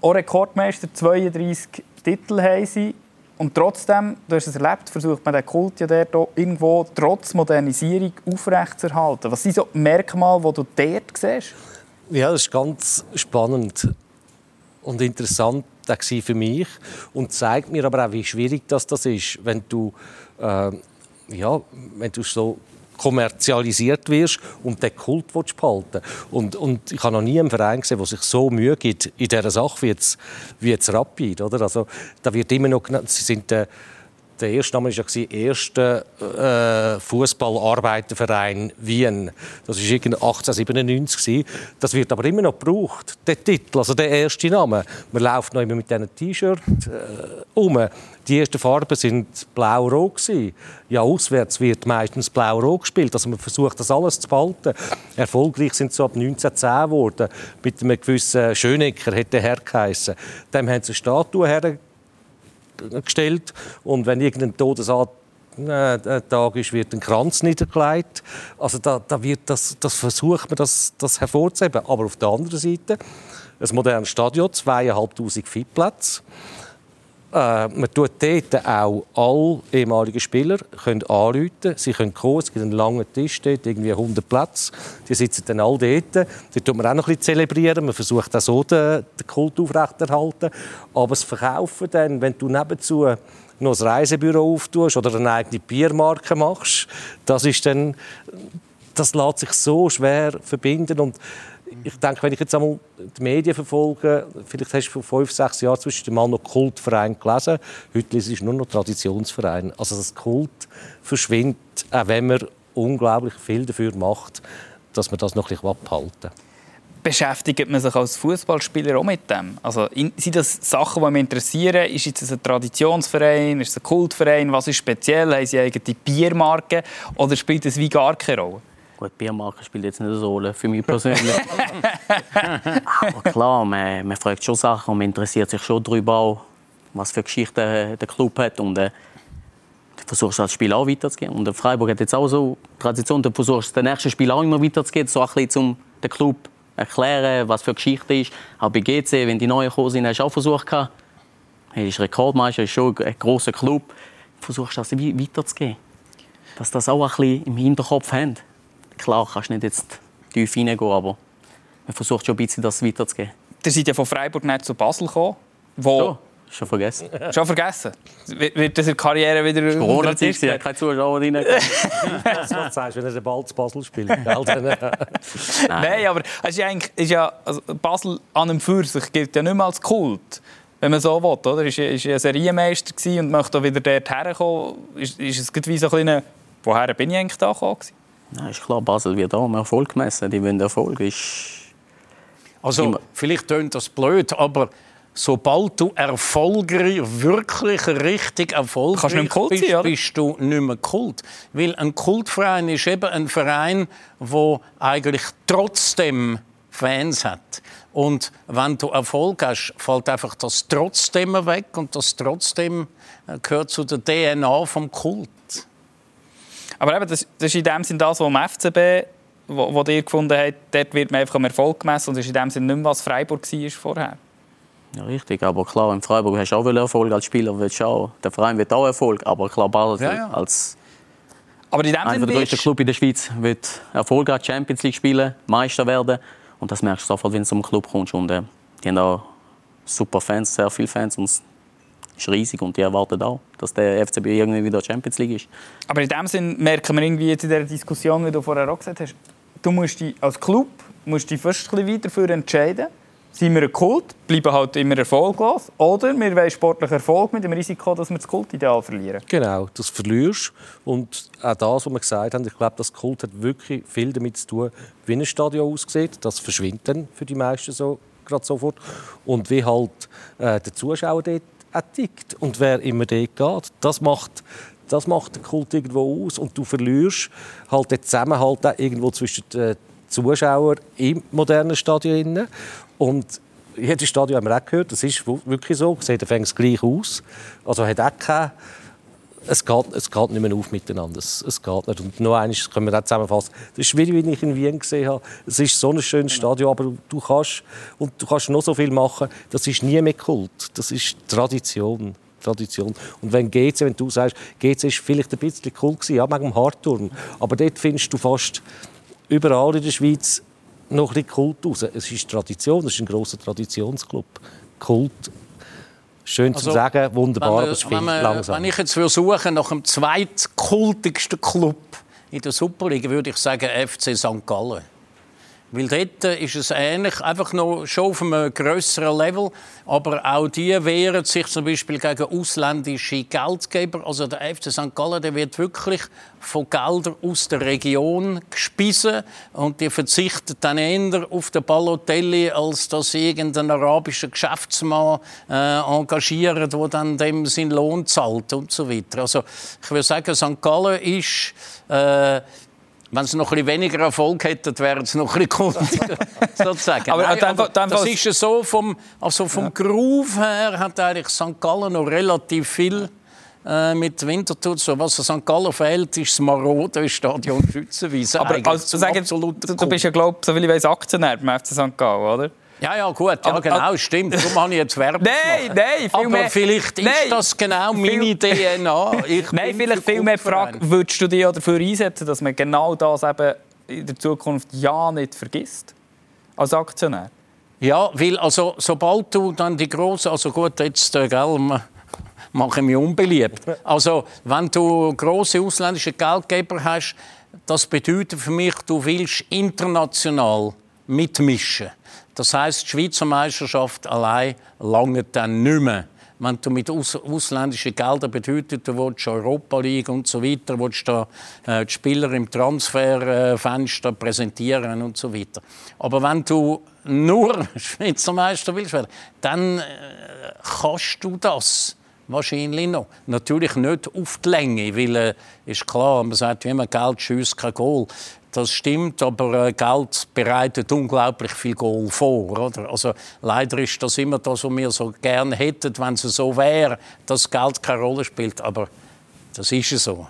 [SPEAKER 1] auch Rekordmeister, 32 Titel haben sie. Und trotzdem, du hast es erlebt, versucht man den Kult ja dort irgendwo trotz Modernisierung aufrechtzuerhalten. Was sind so Merkmale, die du dort siehst?
[SPEAKER 5] Ja, das ist ganz spannend und interessant für mich und zeigt mir aber auch, wie schwierig das, das ist, wenn du, äh, ja, wenn du so kommerzialisiert wirst und den Kult behalten und, und ich habe noch nie einen Verein gesehen, der sich so Mühe gibt in dieser Sache wie jetzt, wie jetzt Rapid. Oder? Also, da wird immer noch sie sind der, der erste Name war ja erste äh, Fußballarbeiterverein Wien. Das war 1897 Das wird aber immer noch gebraucht, der Titel, also der erste Name. Man läuft noch immer mit diesen T-Shirt äh, um. Die ersten Farben sind blau-rot Ja, auswärts wird meistens blau-rot gespielt. Also man versucht das alles zu behalten. Erfolgreich sind sie ab 1910 geworden. Mit einem gewissen Schönecker hätte der Herr geheissen. Dem haben sie eine Statue hergegeben gestellt und wenn irgendein Todesart äh, Tag ist, wird ein Kranz niedergelegt. Also da, da wird das, das versucht man, das, das hervorzuheben. Aber auf der anderen Seite ein modernes Stadion, zweieinhalbtausend Fitplätze. Äh, man tut dort auch alle ehemaligen Spieler können anrufen. Sie können kommen. Es gibt einen langen Tisch dort, irgendwie 100 Plätze. Die sitzen dann alle dort. Die tut man auch noch ein bisschen zelebrieren. Man versucht auch so den, den Kult aufrechterhalten. Aber das Verkaufen dann, wenn du nebenzu noch ein Reisebüro auftust oder eine eigene Biermarke machst, das ist dann, das lässt sich so schwer verbinden und ich denke, wenn ich jetzt einmal die Medien verfolge, vielleicht hast du vor fünf, sechs Jahren zwischen mal noch Kultverein gelesen. Heute ist es nur noch Traditionsverein. Also das Kult verschwindet, auch wenn man unglaublich viel dafür macht, dass man das noch ein bisschen abhalten
[SPEAKER 1] Beschäftigt man sich als Fußballspieler auch mit dem? Also, sind das Sachen, die mich interessieren? Ist es ein Traditionsverein? Ist es ein Kultverein? Was ist speziell? Haben sie eigene Biermarke? Oder spielt es wie gar keine Rolle?
[SPEAKER 2] Gut, Biermarke spielt jetzt nicht eine Rolle für mich persönlich. Aber klar, man, man fragt schon Sachen und man interessiert sich schon darüber, was für Geschichten der Club hat. Und äh, du versuchst das Spiel auch weiterzugehen. Und Freiburg hat jetzt auch so Tradition, du versuchst das nächste Spiel auch immer weiterzugehen, so ein bisschen um den Club erklären, was für Geschichte ist. Auch bei GC, wenn die Neuen gekommen sind, hast du auch versucht, hey, ist Rekordmeister, ist schon ein grosser Club. Du versuchst das weiterzugehen. Dass das auch ein bisschen im Hinterkopf haben. Klar, kannst du nicht jetzt tief hineingehen, aber man versucht schon ein bisschen das weiterzugeben.
[SPEAKER 1] Ihr seid ja von Freiburg nicht zu Basel gekommen, wo...
[SPEAKER 2] So. Schon vergessen.
[SPEAKER 1] Schon vergessen? Wird das in der Karriere wieder...
[SPEAKER 2] Das Corona-Zeit, ja, keine Zuschauer rein.
[SPEAKER 5] das was sagst, wenn er bald zu Basel spielt. Nein.
[SPEAKER 1] Nein, aber es ist, eigentlich, ist ja, also Basel an einem für sich gilt ja nicht mehr als Kult wenn man so will. Oder? Er war ja Serienmeister und möchte wieder dort herkommen. Ist, ist es wie so ein kleiner, woher bin ich eigentlich da gekommen?
[SPEAKER 2] Ja, ist klar, Basel wird auch um Erfolg gemessen. Die wollen Erfolg. Ist
[SPEAKER 3] also, vielleicht tönt das blöd, aber sobald du erfolgreich, wirklich richtig erfolgreich bist, sein, bist du nicht mehr Kult. Weil ein Kultverein ist eben ein Verein, der eigentlich trotzdem Fans hat. Und wenn du Erfolg hast, fällt einfach das trotzdem weg und das trotzdem äh, gehört zu der DNA vom Kult.
[SPEAKER 1] Aber eben, das, das ist in dem Sinne das, was am FCB, wo, wo ihr gefunden habt, dort wird man einfach am Erfolg gemessen und das ist in dem Sinne nicht mehr, was Freiburg war vorher.
[SPEAKER 2] Ja, richtig. Aber klar, in Freiburg hast du auch Erfolg als Spieler. Willst auch. Der Verein wird auch Erfolg. Aber klar, Basel ja, ja. als
[SPEAKER 1] aber in dem
[SPEAKER 2] einer der größten Clubs in der Schweiz wird erfolgreich Champions League spielen, Meister werden. Und das merkst du sofort, wenn du zum Club kommst. Und äh, die haben auch super Fans, sehr viele Fans. Und ist riesig und die erwarten auch, dass der FCB irgendwie wieder Champions League ist.
[SPEAKER 1] Aber in dem Sinn merken wir irgendwie jetzt in der Diskussion, wie du vorher auch gesagt hast, du musst dich als Club musst dich fast ein bisschen weiter dafür entscheiden sind wir ein Kult, bleiben halt immer erfolglos. Oder wir wollen sportlichen Erfolg mit dem Risiko, dass wir das Kultideal verlieren.
[SPEAKER 5] Genau, das verlierst. Und auch das, was wir gesagt haben, ich glaube, das Kult hat wirklich viel damit zu tun, wie ein Stadion aussieht. Das verschwindet dann für die meisten so, gerade sofort. Und wie halt äh, der Zuschauer dort tickt und wer immer dort geht. Das macht das macht den Kult irgendwo aus und du verlierst halt den Zusammenhalt irgendwo zwischen den Zuschauern im modernen Stadion und jedes Stadion haben wir auch gehört, das ist wirklich so, sieht fängt gleich aus. Also hat auch keine es geht, es geht nicht mehr auf miteinander. Es, es geht nicht. Und noch eines können wir das zusammenfassen. Das ist schwierig, wie ich in Wien gesehen habe. Es ist so ein schönes Stadion, aber du kannst, und du kannst noch so viel machen. Das ist nie mehr Kult. Das ist Tradition. Tradition. Und wenn GC, wenn du sagst, GC ist vielleicht ein bisschen cool gewesen, ja, wegen dem Hardturm. Aber dort findest du fast überall in der Schweiz noch ein bisschen Kult raus. Es ist Tradition, es ist ein grosser Traditionsclub. Kult, schön also, zu sagen, wunderbar,
[SPEAKER 3] aber es
[SPEAKER 5] viel langsam.
[SPEAKER 3] Wenn ich jetzt suche nach dem zweitkultigsten Club in der Superliga, würde ich sagen FC St. Gallen. Weil dort ist es ähnlich, einfach noch schon auf einem grösseren Level. Aber auch die wehren sich zum Beispiel gegen ausländische Geldgeber. Also der FC St. Gallen der wird wirklich von Geldern aus der Region gespissen. Und die verzichten dann eher auf den Balotelli, als dass sie irgendeinen arabischen Geschäftsmann äh, engagieren, der dann dem seinen Lohn zahlt und so weiter. Also ich würde sagen, St. Gallen ist... Äh, wenn sie noch ein weniger Erfolg hätten, wären sie noch ein bisschen kundiger, sozusagen. aber, Nein, aber das ist ja so, vom, also vom ja. Groove her hat eigentlich St. Gallen noch relativ viel äh, mit Winterthur so. Was St. Gallen fehlt, ist das marode Stadion Schützenwiese.
[SPEAKER 1] Aber also, sagen, du, du bist ja, glaube ich, so viel ich weiß, Aktionär beim FC St. Gallen, oder?
[SPEAKER 3] Ja, ja, gut, ja, genau, stimmt. Darum habe ich jetzt Werbung
[SPEAKER 1] Nein, nein, viel
[SPEAKER 3] Aber
[SPEAKER 1] mehr.
[SPEAKER 3] vielleicht ist nein, das genau meine DNA.
[SPEAKER 1] Ich nein, vielleicht viel mehr Frage, würdest du dich dafür einsetzen, dass man genau das eben in der Zukunft ja nicht vergisst? Als Aktionär?
[SPEAKER 3] Ja, weil also, sobald du dann die große, also gut, jetzt, äh, gell, mache ich mich unbeliebt. Also, wenn du große ausländische Geldgeber hast, das bedeutet für mich, du willst international mitmischen. Das heißt, die Schweizer Meisterschaft allein lange dann nicht mehr. Wenn du mit aus ausländischen Geldern bedeutet, du willst Europa League und so weiter, willst du äh, die Spieler im Transferfenster präsentieren und so weiter. Aber wenn du nur Schweizer Meister willst werden, dann äh, kannst du das wahrscheinlich noch. Natürlich nicht auf die Länge, weil äh, ist klar, man sagt wie immer, Geld schießt kein Goal. Das stimmt, aber äh, Geld bereitet unglaublich viel Goal vor. Oder? Also, leider ist das immer das, was wir so gerne hätten, wenn es so wäre, dass Geld keine Rolle spielt. Aber das ist so.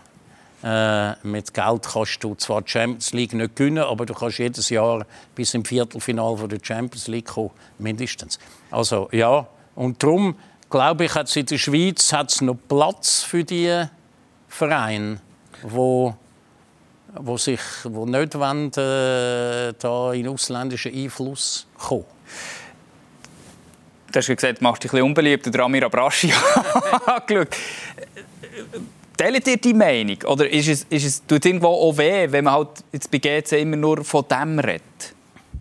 [SPEAKER 3] Äh, mit Geld kannst du zwar die Champions League nicht gewinnen, aber du kannst jedes Jahr bis im Viertelfinale der Champions League kommen, mindestens. Also ja, und darum glaube ich, hat es in der Schweiz hat's noch Platz für die Vereine, die wo sich wo nicht wollen, äh, da in ausländischen Einfluss kommen.
[SPEAKER 1] Du hast gesagt, du machst dich ein bisschen unbeliebt. Der Amir Abrashi angeschaut. Teilt ihr die Meinung? Oder ist es, ist es, tut es irgendwo auch weh, wenn man halt jetzt bei GC immer nur von dem redet?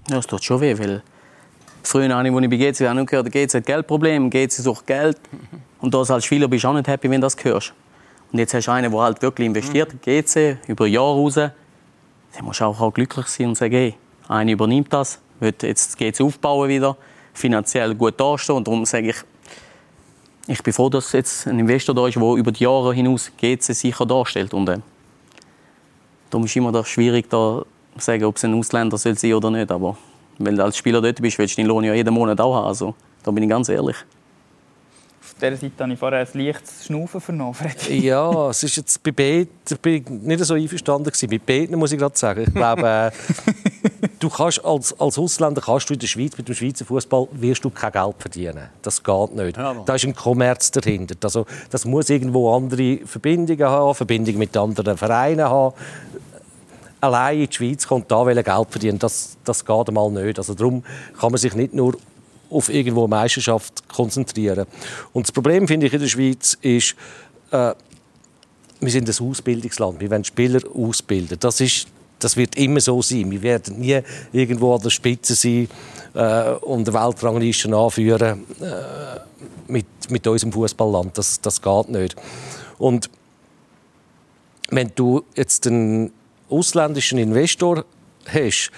[SPEAKER 2] Ja, es tut schon weh, weil früher, als ich bei GC habe, gehört, GC hat Geldprobleme, GC sucht Geld. Und als Spieler bist du auch nicht happy, wenn du das hörst. Und jetzt hast du einen, der halt wirklich investiert, mhm. GC, über Jahre raus. Dann musst du auch, auch glücklich sein und sagen, hey, einer übernimmt das, wird jetzt GC aufbauen wieder, finanziell gut dastehen. Und darum sage ich, ich bin froh, dass jetzt ein Investor da ist, der über die Jahre hinaus GC sicher darstellt. Und äh, darum ist immer das schwierig, da zu sagen, ob es ein Ausländer soll sein oder nicht. Aber Wenn du als Spieler dort bist, willst du deinen Lohn ja jeden Monat auch haben. Also, da bin ich ganz ehrlich.
[SPEAKER 1] Auf dieser Seite habe ich vorher ein leichtes Schnaufen vernommen. Freddy.
[SPEAKER 5] Ja, es ist jetzt bei Beten bin ich nicht so einverstanden gewesen. Bei Beten muss ich gerade sagen. Ich glaube, äh, du kannst als, als Ausländer kannst du in der Schweiz mit dem Schweizer Fußball wirst du kein Geld verdienen. Das geht nicht.
[SPEAKER 3] Ja.
[SPEAKER 5] Da ist ein Kommerz dahinter. Also, das muss irgendwo andere Verbindungen haben, Verbindungen mit anderen Vereinen haben. Allein in die Schweiz kommt da Geld verdienen, das, das geht einmal nicht. Also darum kann man sich nicht nur auf irgendwo eine Meisterschaft konzentrieren. Und das Problem finde ich in der Schweiz ist, äh, wir sind ein Ausbildungsland. Wir wollen Spieler ausbilden. Das ist das wird immer so sein. Wir werden nie irgendwo an der Spitze sein äh, und eine Weltrangliste anführen äh, mit, mit unserem Fußballland. Das, das geht nicht. Und wenn du jetzt einen ausländischen Investor hast,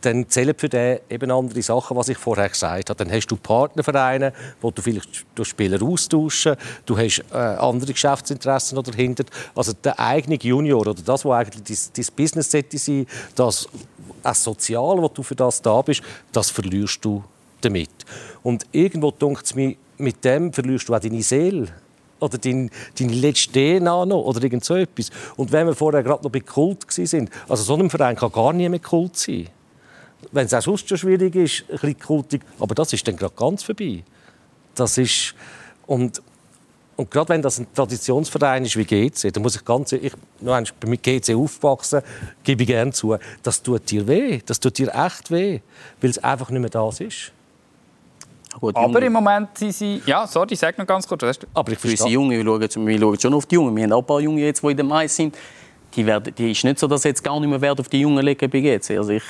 [SPEAKER 5] dann zählen für den eben andere Sachen, was ich vorher gesagt habe. Dann hast du Partnervereine, wo du vielleicht durch Spieler austauschen, du hast äh, andere Geschäftsinteressen dahinter. Also der eigene Junior oder das, was eigentlich dein, Business sollte sein, das das Soziale, wo du für das da bist, das verlierst du damit. Und irgendwo denkt es mir, mit dem verlierst du auch deine Seele oder dein, deine letzte DNA noch oder irgend so etwas. Und wenn wir vorher gerade noch bei Kult sind, also so einem Verein kann gar nie mehr Kult sein wenn es auch sonst schon schwierig ist, ein bisschen kultig, aber das ist dann gerade ganz vorbei. Das ist und und gerade wenn das ein Traditionsverein ist wie GC, dann muss ich ganz ich noch bin mit GC aufgewachsen, gebe ich gerne zu, das tut dir weh, das tut dir echt weh, weil es einfach nicht mehr das ist.
[SPEAKER 1] Gut, aber im Moment sind sie... Ja, sorry, sag noch ganz kurz.
[SPEAKER 2] Aber ich verstehe. Unsere Jungen, wir schauen, wir schauen schon auf die Jungen. Wir haben auch ein paar Junge jetzt, die in der Mai sind. Die, werden, die ist nicht so, dass jetzt gar nicht mehr Wert auf die Jungen legen bei GC. Also ich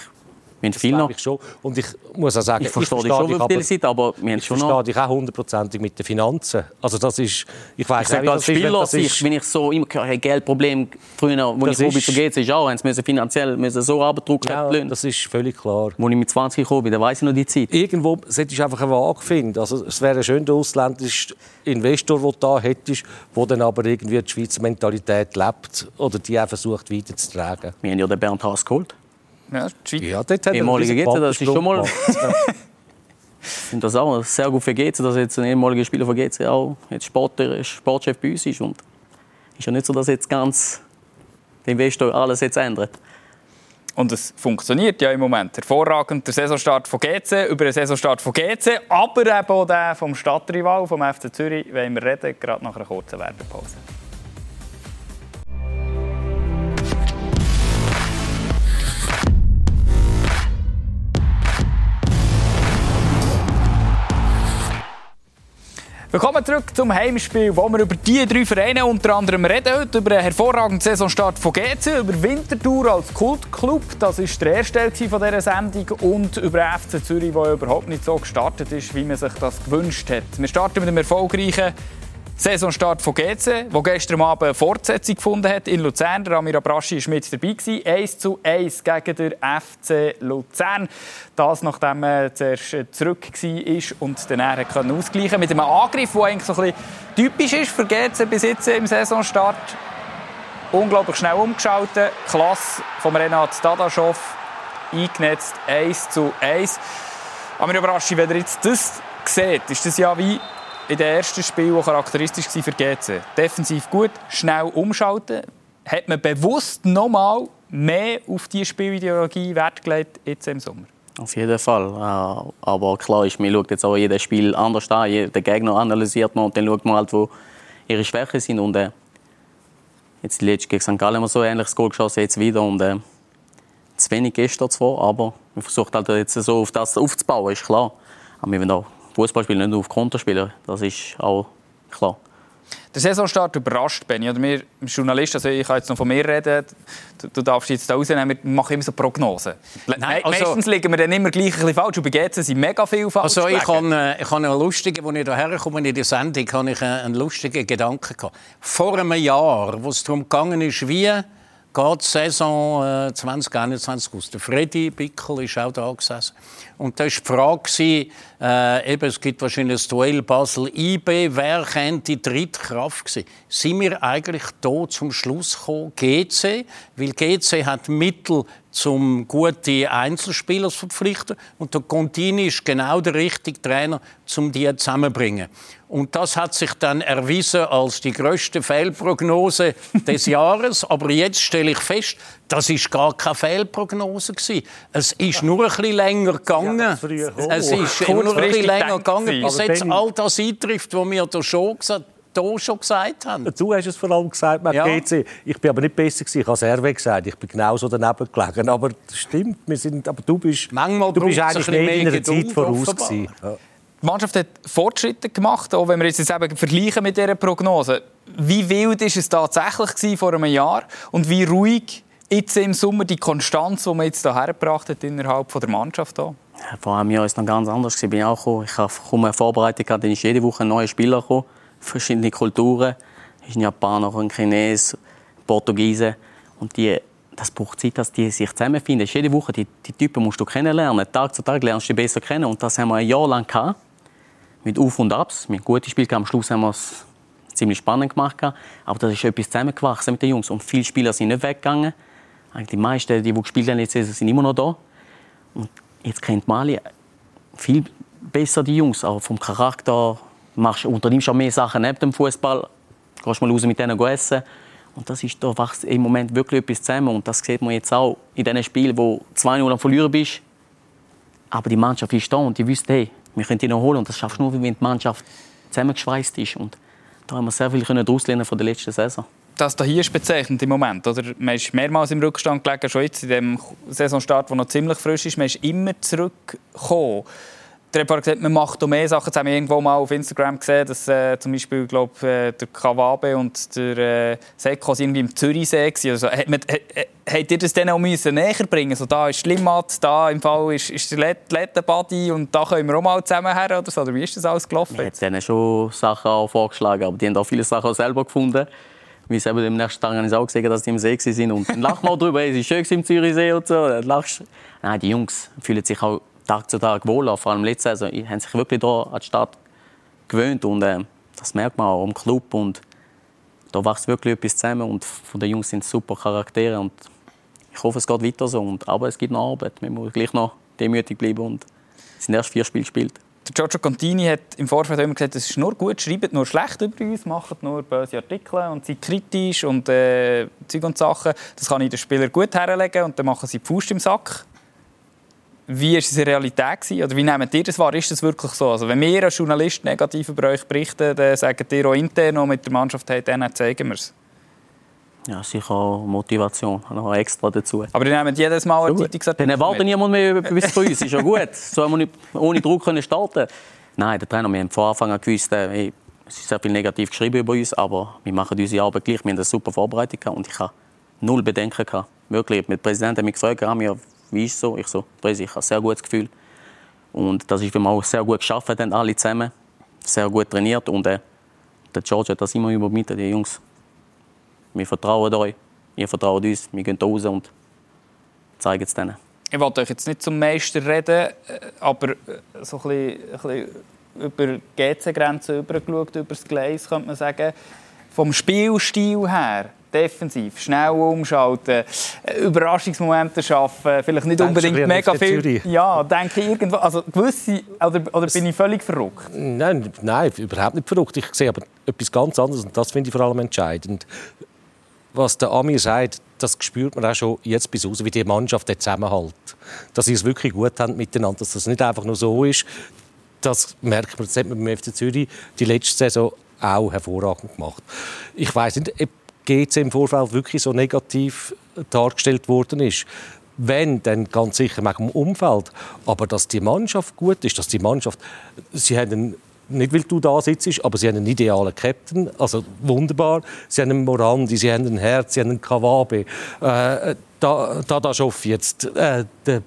[SPEAKER 2] wir haben viel noch.
[SPEAKER 5] Ich schon. Und ich muss auch sagen,
[SPEAKER 2] ich verstehe, ich verstehe dich schon der Seite, aber wir haben schon
[SPEAKER 5] noch... Ich verstehe dich auch hundertprozentig mit den Finanzen. Also das ist... Ich weiß
[SPEAKER 2] nicht, als Spieler, ist, ich, wenn ich so immer höre, Geldproblem, früher, als ich Ruby zu GC ist, auch, haben sie finanziell müssen so abdrucken
[SPEAKER 5] ja, das ist völlig klar.
[SPEAKER 2] Als ich mit 20 gekommen bin, dann weiss ich noch die Zeit.
[SPEAKER 5] Irgendwo solltest du einfach eine Waage finden. Also es wäre schön, der ausländische Investor, den du da hättest, der dann aber irgendwie die Schweizer Mentalität lebt oder die auch versucht weiterzutragen.
[SPEAKER 2] Wir haben ja den Bernd Haas geholt.
[SPEAKER 5] Ja,
[SPEAKER 2] ja dort hat ehemalige GC, das ist schon mal... Und das auch sehr gut für GC, dass jetzt ein ehemaliger Spieler von GC auch jetzt Sport, Sportchef bei uns ist. Und ist ja nicht so, dass jetzt ganz der Investor alles jetzt ändert.
[SPEAKER 1] Und es funktioniert ja im Moment. Hervorragend der Saisonstart von GC, über den Saisonstart von GC, aber eben auch den vom Stadtrival, vom FC Zürich, wenn wir reden, gerade nach einer kurzen Werbepause. Willkommen zurück zum Heimspiel, wo wir über die drei Vereine unter anderem reden. Heute über einen hervorragenden Saisonstart von GC, über Winterthur als Kultclub, das war der erste von dieser Sendung, und über FC Zürich, der überhaupt nicht so gestartet ist, wie man sich das gewünscht hat. Wir starten mit dem erfolgreichen Saisonstart von GC, wo gestern Abend eine Fortsetzung gefunden hat in Luzern. Der Amir Abraschi war mit dabei. 1 zu 1 gegen den FC Luzern. Das, nachdem er zuerst zurück war und dann ausgleichen konnte. Mit einem Angriff, der eigentlich so ein bisschen typisch ist für GC bis jetzt im Saisonstart. Unglaublich schnell umgeschaltet. Klasse von Renat Dadaschow. Eingenetzt 1 zu 1. Amir Abraschi, wenn ihr jetzt das seht, ist das ja wie in den ersten Spielen, die charakteristisch waren für GC. Defensiv gut, schnell umschalten. Hat man bewusst nochmal mehr auf diese Spielideologie Wert gelegt jetzt im Sommer?
[SPEAKER 2] Auf jeden Fall. Aber klar ist, man schaut jetzt auch jedes Spiel anders an. Den Gegner analysiert man und dann schaut man halt, wo ihre Schwächen sind. Und, äh, jetzt letztes gegen St. Gallen haben so ein ähnliches Goal geschossen, jetzt wieder. Und, äh, zu wenig gestern zwar, aber man versucht halt jetzt so auf das aufzubauen, ist klar. Aber wir auch Fußball spielen, nicht nur auf Konter spielen. Das ist auch klar.
[SPEAKER 1] Der Saisonstart überrascht Benny. Oder wir Journalisten, also ich kann jetzt noch von mir reden, du, du darfst jetzt da rausnehmen, wir machen immer so Prognosen. Nein, also, Meistens liegen wir dann immer gleich ein bisschen falsch und bei GC sind mega viel falsch
[SPEAKER 3] Also ich habe, äh, ich habe einen lustigen, als ich hierher komme in die Sendung, habe ich einen lustigen Gedanken gehabt. Vor einem Jahr, wo es darum ging, wie geht Saison äh, 2021 aus. Der Freddy Bickel ist auch da gesessen. Und da war die Frage, äh, eben, es gibt wahrscheinlich das Duell Basel-IB, wer könnte die dritte Kraft sein? Sind wir eigentlich hier zum Schluss gekommen, GC? Weil GC hat Mittel um gute Einzelspieler zu verpflichten. Und der Contini ist genau der richtige Trainer, um die zusammenzubringen. Und das hat sich dann erwiesen als die größte Fehlprognose des Jahres. Aber jetzt stelle ich fest, das ist gar keine Fehlprognose gewesen. Es ist nur ein bisschen länger gegangen. Ja, es ist nur ein bisschen länger gegangen, bis jetzt all das eintrifft, was wir da schon gesagt haben hier schon gesagt haben.
[SPEAKER 5] Du hast es vor allem gesagt, mit ja. GC. Ich bin aber nicht besser gewesen. Ich habe Serve gesagt. Ich bin genauso daneben gelegen. Aber das stimmt. Wir sind, aber du bist,
[SPEAKER 3] Manchmal
[SPEAKER 5] du bist eigentlich mehr in einer Zeit voraus gewesen. Ja.
[SPEAKER 1] Die Mannschaft hat Fortschritte gemacht, auch wenn wir jetzt eben vergleichen mit dieser Prognose. Wie wild war es tatsächlich vor einem Jahr und wie ruhig jetzt im Sommer die Konstanz, die man jetzt hier hergebracht hat innerhalb der Mannschaft? Hier?
[SPEAKER 2] Vor einem Jahr war es noch ganz anders. Ich bin auch gekommen. Ich habe eine Vorbereitung gehabt, dann ist jede Woche ein neuer Spieler gekommen verschiedene Kulturen. Es ist ein Japaner, ein Chines, Portugiese. Und die, das braucht Zeit, dass die sich zusammenfinden. Jede Woche die, die Typen musst du kennenlernen. Tag zu Tag lernst du die besser kennen. Und das haben wir ein Jahr lang gehabt. Mit Auf und Abs. Mit guten Spielen. Am Schluss haben wir es ziemlich spannend gemacht. Aber das ist etwas zusammengewachsen mit den Jungs. Und viele Spieler sind nicht weggegangen. Eigentlich die meisten, die, die gespielt haben, jetzt sind immer noch da. Und jetzt kennt man alle viel besser die Jungs, auch vom Charakter, machst, unternimmst auch mehr Sachen neben dem Fußball, gehst mal raus mit denen essen. Und das ist, da wächst im Moment wirklich etwas zusammen. Und das sieht man jetzt auch in diesen Spielen, wo 2-0 am Verlieren bist. Aber die Mannschaft ist da und die wissen, hey, wir können die noch holen. Und das schaffst du nur, wenn die Mannschaft zusammengeschweißt ist. Und da haben wir sehr viel daraus lernen von der letzten Saison.
[SPEAKER 1] Das hier ist bezeichnend im Moment. Oder? Man ist mehrmals im Rückstand gelegen, schon jetzt in dem Saisonstart, der noch ziemlich frisch ist. Man ist immer zurückgekommen der hat gesagt, man macht mehr Sachen. Jetzt haben wir irgendwo mal auf Instagram gesehen, dass äh, zum Beispiel glaub, äh, der Kawabe und der äh, Sekos irgendwie im Zürichsee waren. Also, hat, ihr das dann auch müssen näher bringen so, Da ist Schlimmat, da im Fall ist, ist der Lettenbody und da können wir auch mal zusammen her oder so? Oder wie ist das alles gelaufen?
[SPEAKER 2] Ich habe denen schon Sachen auch vorgeschlagen, aber die haben auch viele Sachen auch selber gefunden. Wie es eben am nächsten Tag auch gesehen, dass die im See waren. Und dann lachen wir darüber, es ist schön im Zürichsee und so. Dann lachst Nein, die Jungs fühlen sich auch Tag zu Tag wohler. Vor allem letzte Saison haben sich wirklich hier an die Stadt gewöhnt und äh, das merkt man auch im Club und da wächst wirklich etwas zusammen und von den Jungs sind super Charaktere und ich hoffe, es geht weiter so. Und, aber es gibt noch Arbeit. Wir müssen gleich noch demütig bleiben und es sind erst vier Spiele gespielt.
[SPEAKER 1] Giorgio Contini hat im Vorfeld immer gesagt, es ist nur gut, schreibt nur schlecht über uns, macht nur böse Artikel und seid kritisch und äh, Zeug und Sachen. Das kann ich den Spielern gut herlegen und dann machen sie die Faust im Sack. Wie war es in der Realität? Gewesen? Oder wie nehmt ihr das wahr? Ist das wirklich so? Also, wenn wir als Journalist negativ über euch berichten, dann sagt ihr auch intern noch mit der Mannschaft, hey, dann zeigen wir es.
[SPEAKER 2] Ja, sicher auch Motivation, noch extra dazu.
[SPEAKER 1] Aber ihr nehmt jedes Mal eine Zeitungsartikel
[SPEAKER 2] Dann erwartet niemand mehr etwas von uns, ist ja gut. So haben wir nicht ohne Druck können starten Nein, der Trainer, wir haben von Anfang an gewusst, äh, hey, es ist sehr viel negativ geschrieben über uns, aber wir machen unsere Arbeit gleich. Wir haben eine super Vorbereitung und ich habe null Bedenken gehabt. Wirklich, mit dem Präsidenten haben mich gefragt, haben wir wie ist es so? Ich so, ich habe ein sehr gutes Gefühl. Und das ist, wir auch sehr gut geschafft haben, alle zusammen. Sehr gut trainiert. Und äh, der George hat das immer übermittelt, die Jungs. Wir vertrauen euch, ihr vertraut uns, wir gehen raus und zeigen es denen.
[SPEAKER 1] Ich wollte euch jetzt nicht zum Meister reden, äh, aber äh, so ein bisschen, ein bisschen über die GC-Grenze übergeschaut, über das Gleis, könnte man sagen. Vom Spielstil her, defensiv, schnell umschalten, äh, Überraschungsmomente schaffen, vielleicht nicht Denkst unbedingt mega viel. Zürich? Ja, denke ich irgendwo, also gewisse, oder, oder bin ich völlig verrückt?
[SPEAKER 5] Nein, nein, überhaupt nicht verrückt. Ich sehe aber etwas ganz anderes und das finde ich vor allem entscheidend. Was der Amir sagt, das spürt man auch schon jetzt bis raus, wie die Mannschaft den Zusammenhalt. Dass sie es wirklich gut haben miteinander, dass das nicht einfach nur so ist. Das merkt man, das hat man beim FC Zürich die letzte Saison auch hervorragend gemacht. Ich weiß nicht, ob GC im Vorfeld wirklich so negativ dargestellt worden ist. Wenn, dann ganz sicher wegen dem Umfeld. Aber dass die Mannschaft gut ist, dass die Mannschaft, sie haben einen nicht weil du da sitzt, aber sie haben einen idealen Captain, also wunderbar. Sie haben einen Morandi, sie haben ein Herz, sie haben einen Kawabe. Äh, da, da, da jetzt äh, der äh,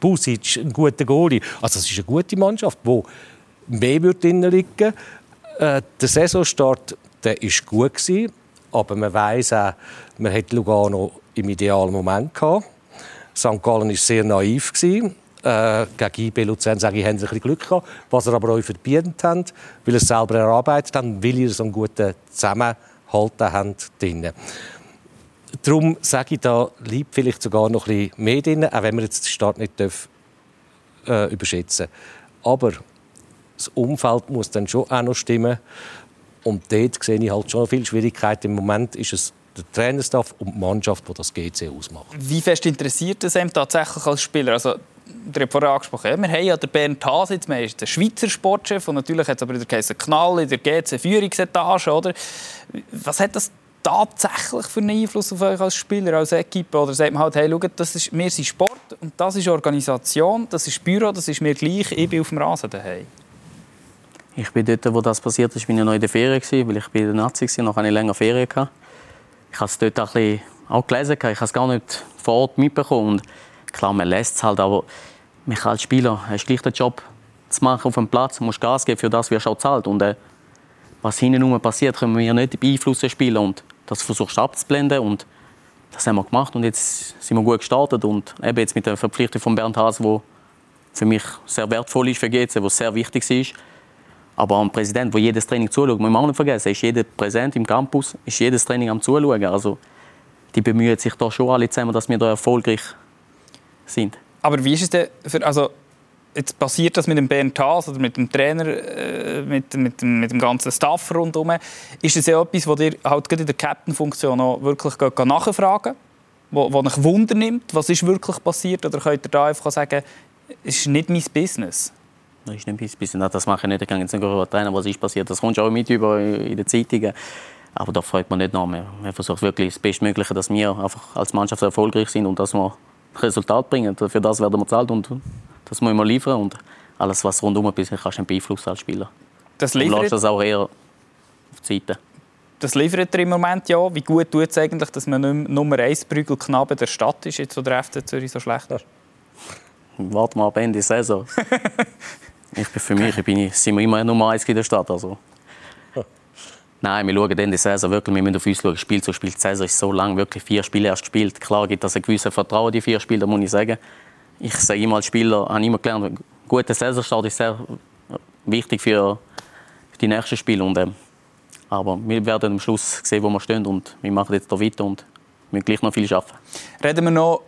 [SPEAKER 5] Busic, ein guter Goalie. Also es ist eine gute Mannschaft, wo mehr wird liegen. Äh, der Saisonstart, ist gut gewesen. Aber man weiß auch, man hat Lugano im idealen Moment gehabt. St. Gallen war sehr naiv. Gewesen. Äh, gegen IB Luzern sage ich, haben sie ein Glück gehabt. Was sie aber auch verdient haben, weil sie es selber erarbeitet haben, weil sie so einen guten Zusammenhalt haben. Drin. darum sage ich, da liegt vielleicht sogar noch ein bisschen mehr drin, auch wenn man jetzt den Start nicht darf, äh, überschätzen Aber das Umfeld muss dann schon auch noch stimmen. Und dort sehe ich halt schon viele Schwierigkeiten. Im Moment ist es der Trainerstaff und die Mannschaft, die das GC ausmacht.
[SPEAKER 1] Wie fest interessiert es einem tatsächlich als Spieler? Also, ihr habt vorher angesprochen, ja, wir haben ja den Bernd Haas jetzt, ist der Schweizer Sportchef und natürlich hat es aber der Knall in der GC-Führungsetage, oder? Was hat das tatsächlich für einen Einfluss auf euch als Spieler, als Equipe? Oder sagt man halt, hey, schaut, das ist, wir sind Sport und das ist Organisation, das ist Büro, das ist mir gleich, ich bin auf dem Rasen daheim.
[SPEAKER 2] Ich bin dort, wo das passiert ist, bin ich noch in der Ferien weil ich bei der Nazi war, noch eine längere Ferien hatte. Ich habe es dort auch, ein auch gelesen, ich habe es gar nicht vor Ort mitbekommen. Und klar, man lässt es halt, aber mich als Spieler hast gleich den Job zu machen auf dem Platz, musst Gas geben, für das wirst du auch zahlt. Und äh, was hinten passiert, können wir nicht beeinflussen spielen. Und das versuchst du abzublenden und das haben wir gemacht und jetzt sind wir gut gestartet und eben jetzt mit der Verpflichtung von Bernd Haas, wo für mich sehr wertvoll ist für GC, wo sehr wichtig ist. Aber ein Präsident, der jedes Training zuschaut, muss man auch nicht vergessen, ist jeder präsent im Campus, ist jedes Training am Zuschauen. Also die bemühen sich da schon alle zusammen, dass wir da erfolgreich sind.
[SPEAKER 1] Aber wie ist es denn, für, also jetzt passiert das mit dem Bernd Haas oder mit dem Trainer, äh, mit, mit, mit, dem ganzen Staff rundherum, ist das ja etwas, wo ihr halt in der Captain-Funktion auch wirklich nachfragen wo, wo euch Wunder nimmt, was ist wirklich passiert? Oder könnt ihr da einfach sagen, es ist nicht mein Business?
[SPEAKER 2] Das ist nicht mein Business. Das mache ich nicht. Ich kann jetzt nicht Trainer, was ist passiert. Das kommt auch mit über in den Zeitungen. Aber da freut man nicht nach. Wir versuchen wirklich das Bestmögliche, dass wir einfach als Mannschaft erfolgreich sind und dass wir Resultat bringen. Für das werden wir zahlt und das muss man liefern und alles, was rundum ist, kannst du nicht beeinflussen als Spieler.
[SPEAKER 1] Das liefert...
[SPEAKER 2] das auch eher auf die Seite.
[SPEAKER 1] Das liefert im Moment ja. Wie gut tut es eigentlich, dass man nicht Nummer 1 Prügelknabe der Stadt ist, jetzt, wo der FC Zürich so schlecht ist?
[SPEAKER 2] Warten wir ab Ende Saison. ich bin für mich bin ich, sind wir immer Nummer 1 in der Stadt. Also. Nein, wir schauen Ende der Saison wirklich, wir müssen auf uns schauen. Spiel zu Spiel. Die Saison ist so lang, wirklich vier Spiele erst gespielt. Klar gibt es ein gewisses Vertrauen, die vier Spiele, muss ich sagen ich sage immer als Spieler, habe immer gelernt, ein guter Saisonstart ist sehr wichtig für die nächsten Spiele. Und, äh, aber wir werden am Schluss sehen, wo wir stehen und wir machen jetzt hier weiter und wir müssen gleich noch viel arbeiten.
[SPEAKER 1] Reden wir noch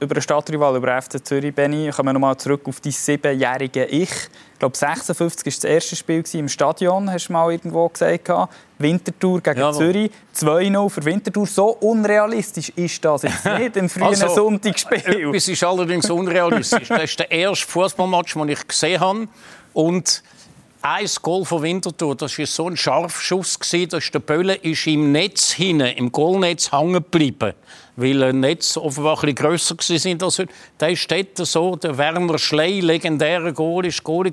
[SPEAKER 1] über den Stadtrival, über FC Zürich, Benny. Kommen wir nochmal zurück auf dein siebenjährige Ich. Ich glaube, 56 war das erste Spiel im Stadion, hast du mal irgendwo gesagt. Winterthur gegen ja, Zürich. 2-0 für Winterthur. So unrealistisch ist das jetzt nicht im frühen also, Sonntagsspiel.
[SPEAKER 3] Es ist allerdings unrealistisch. das ist der erste Fußballmatch, den ich gesehen habe. Und ein Goal von Winterthur, das war so ein Scharfschuss. Dass der Bölle ist im Netz hinten, im Goalnetz hängen geblieben weil ein Netz offenbar ein grösser war als heute. Der ist dort so, der Werner Schley, legendärer Goal, ist Goal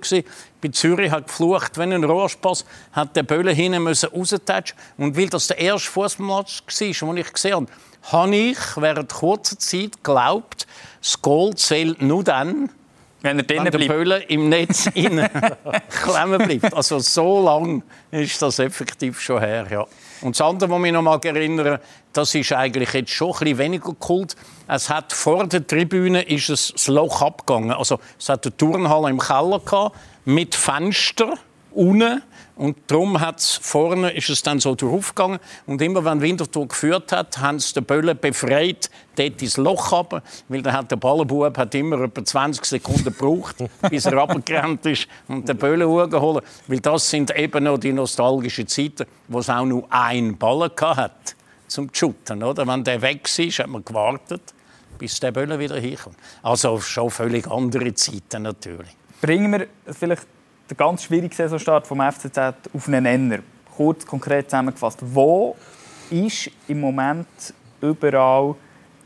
[SPEAKER 3] Bei Zürich hat geflucht, wenn ein Rohrspass hat der Bölle hinten raustatschen Und weil das der erste Fußballmatch war, den ich gesehen habe, habe ich während kurzer Zeit geglaubt, das Goal zählt nur dann, wenn er drinnen bleibt. Böhle im Netz klemmen bleibt. Also so lang ist das effektiv schon her, ja. Und das andere, was mich noch mal erinnere, das ist eigentlich jetzt schon ein bisschen weniger kult. Es hat vor der Tribüne ist es das Loch abgegangen. Also es hat eine Turnhalle im Keller gehabt, mit Fenster unten und darum hat's vorne ist es dann so draufgegangen. Und immer wenn Winterthur geführt hat, haben sie den Böllen befreit, dort ins Loch runter. Weil dann hat der Ballenbub hat immer etwa 20 Sekunden gebraucht, bis er runtergerannt ist und den Böllen hochgeholt. Weil das sind eben noch die nostalgischen Zeiten, wo es auch nur einen Ballen hat zum Shooten. Oder? Wenn der weg ist, hat man gewartet, bis der Böllen wieder hinkommt. Also schon völlig andere Zeiten natürlich.
[SPEAKER 1] Bringen wir vielleicht der ganz schwierige Saisonstart vom FCZ auf einen Nenner. Kurz, konkret zusammengefasst. Wo ist im Moment überall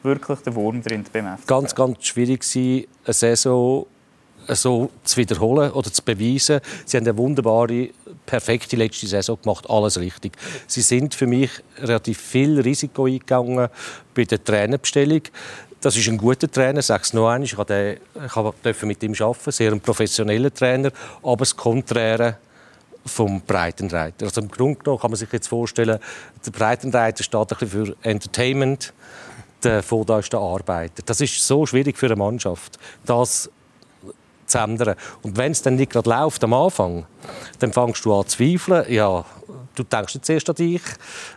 [SPEAKER 1] wirklich der Wurm drin beim FCZ?
[SPEAKER 5] Ganz, ganz schwierig war, eine Saison so zu wiederholen oder zu beweisen. Sie haben eine wunderbare, perfekte letzte Saison gemacht, alles richtig. Sie sind für mich relativ viel Risiko eingegangen bei der Trainerbestellung. Das ist ein guter Trainer, sage es noch einmal. Ich durfte mit ihm arbeiten, sehr ein professioneller Trainer, aber das Konträre vom Breitenreiter. Also im Grunde genommen kann man sich jetzt vorstellen, der Breitenreiter steht ein für Entertainment, der Foda ist der Arbeiter. Das ist so schwierig für eine Mannschaft, das zu ändern. Und wenn es dann nicht gerade läuft am Anfang, dann fängst du an zu zweifeln. Ja, du denkst jetzt erst an dich.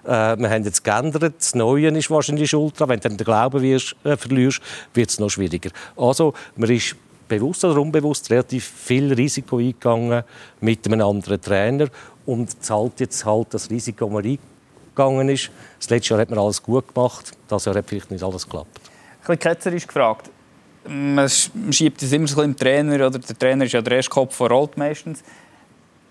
[SPEAKER 5] Äh, wir haben jetzt geändert. Das Neue ist wahrscheinlich Ultra. Wenn du dann den Glauben wirst, äh, verlierst, wird es noch schwieriger. Also, man ist bewusst oder unbewusst relativ viel Risiko eingegangen mit einem anderen Trainer und zahlt jetzt halt das Risiko, das man eingegangen ist. Das letzte Jahr hat man alles gut gemacht, das Jahr hat vielleicht nicht alles geklappt.
[SPEAKER 1] Ein bisschen ketzerisch gefragt. Man schiebt es immer so ein bisschen im Trainer, oder der Trainer ist ja der erste Kopf, der rollt meistens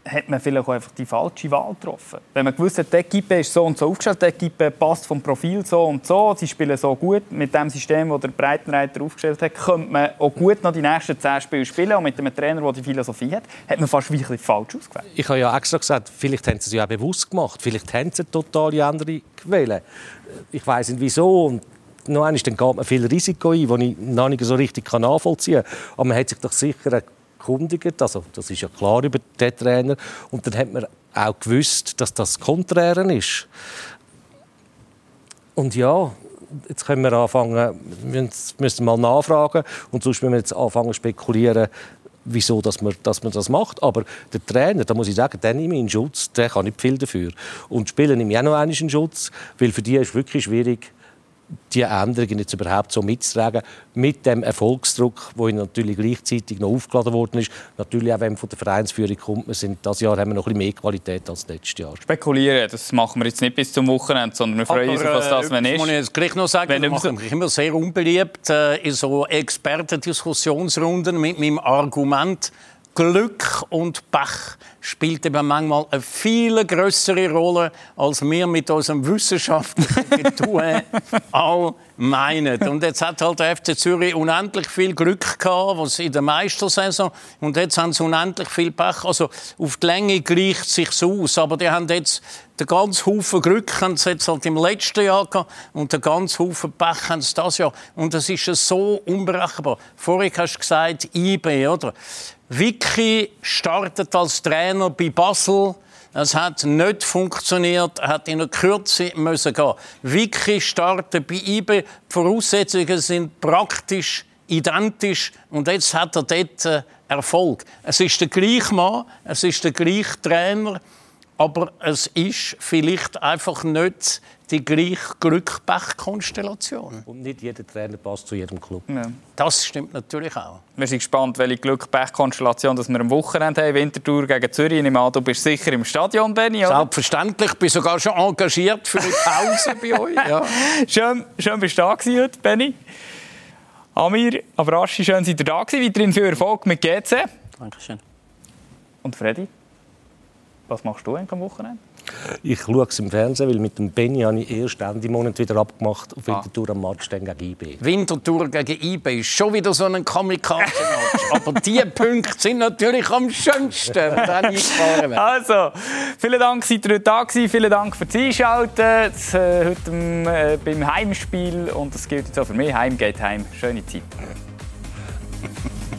[SPEAKER 1] hat man vielleicht auch einfach die falsche Wahl getroffen. Wenn man gewusst hat, die Equipe ist so und so aufgestellt, die Equipe passt vom Profil so und so, sie spielen so gut mit dem System, das der Breitenreiter aufgestellt hat, könnte man auch gut noch die nächsten zehn Spiele spielen und mit einem Trainer, der die Philosophie hat, hat man fast wirklich falsch ausgewählt.
[SPEAKER 5] Ich habe ja extra gesagt, vielleicht haben sie es ja auch bewusst gemacht, vielleicht haben sie eine totale andere gewählt. Ich weiß nicht wieso und noch einmal, dann geht man viel Risiko ein, das ich noch nicht so richtig nachvollziehen kann. Aber man hat sich doch sicher erkundigt. Also, das ist ja klar über den Trainer. Und dann hat man auch gewusst, dass das Konträren ist. Und ja, jetzt können wir anfangen, wir müssen mal nachfragen und sonst müssen wir jetzt anfangen spekulieren, wieso dass man, dass man das macht. Aber der Trainer, da muss ich sagen, der nehme ich in Schutz, der kann nicht viel dafür. Und Spielen nehme ich auch noch einen in Schutz, weil für die ist es wirklich schwierig, die Änderungen jetzt überhaupt so mitzutragen, mit dem Erfolgsdruck, wo natürlich gleichzeitig noch aufgeladen worden ist. Natürlich auch, wenn von der Vereinsführung kommt, wir sind, dieses Jahr haben wir noch ein bisschen mehr Qualität als letztes Jahr.
[SPEAKER 1] Spekulieren, das machen wir jetzt nicht bis zum Wochenende, sondern wir freuen uns auf was das, wenn
[SPEAKER 3] ist.
[SPEAKER 1] Muss
[SPEAKER 3] ich jetzt gleich noch sagen, wenn ich mich immer sehr unbeliebt äh, in so Expertendiskussionsrunden mit meinem Argument, Glück und Pech spielt eben manchmal eine viel größere Rolle, als wir mit unserem wissenschaftlichen Getue all meinen. Und jetzt hat halt der FC Zürich unendlich viel Glück gehabt, was in der Meistersaison und jetzt haben sie unendlich viel Pech. Also auf die Länge gleicht sich aus, aber die haben jetzt den ganzen Haufen Glück haben sie jetzt halt im letzten Jahr gehabt und den ganzen Haufen Pech haben sie das Jahr. Und das ist so unberechenbar. Vorhin hast du gesagt, IB, oder? Vicky startet als Trainer bei Basel. Es hat nicht funktioniert, hat in der Kürze müssen gehen. Vicky startet bei IBE. Die Voraussetzungen sind praktisch identisch und jetzt hat er dort äh, Erfolg. Es ist der gleiche Mann, es ist der gleiche Trainer, aber es ist vielleicht einfach nicht die gleiche Glück-Pech-Konstellation.
[SPEAKER 5] Und nicht jeder Trainer passt zu jedem Club. Ja.
[SPEAKER 3] Das stimmt natürlich auch.
[SPEAKER 1] Wir sind gespannt, welche Glück-Pech-Konstellation wir am Wochenende haben. Winterthur gegen Zürich. Ich an, du bist sicher im Stadion, Benny,
[SPEAKER 3] oder? Selbstverständlich. Ich bin sogar schon engagiert für die Pause bei euch. Ja.
[SPEAKER 1] schön, schön bist du da heute, Benny. Amir, aber Aschi, schön, dass ihr da gewesen. Weiterhin viel Erfolg mit GC.
[SPEAKER 2] Dankeschön.
[SPEAKER 1] Und Freddy, was machst du am Wochenende?
[SPEAKER 5] Ich schaue es im Fernsehen, weil mit dem Benny habe ich erst Ende Monat wieder abgemacht auf ah. Winterthur am Match gegen IB.
[SPEAKER 3] Winterthur gegen IB ist schon wieder so ein Kamikaze-Match. Aber diese Punkte sind natürlich am schönsten,
[SPEAKER 1] Also, vielen Dank, seid ihr heute da gewesen. Vielen Dank fürs Einschalten. Äh, heute äh, beim Heimspiel. Und das gilt jetzt auch für mich. Heim geht heim. Schöne Zeit.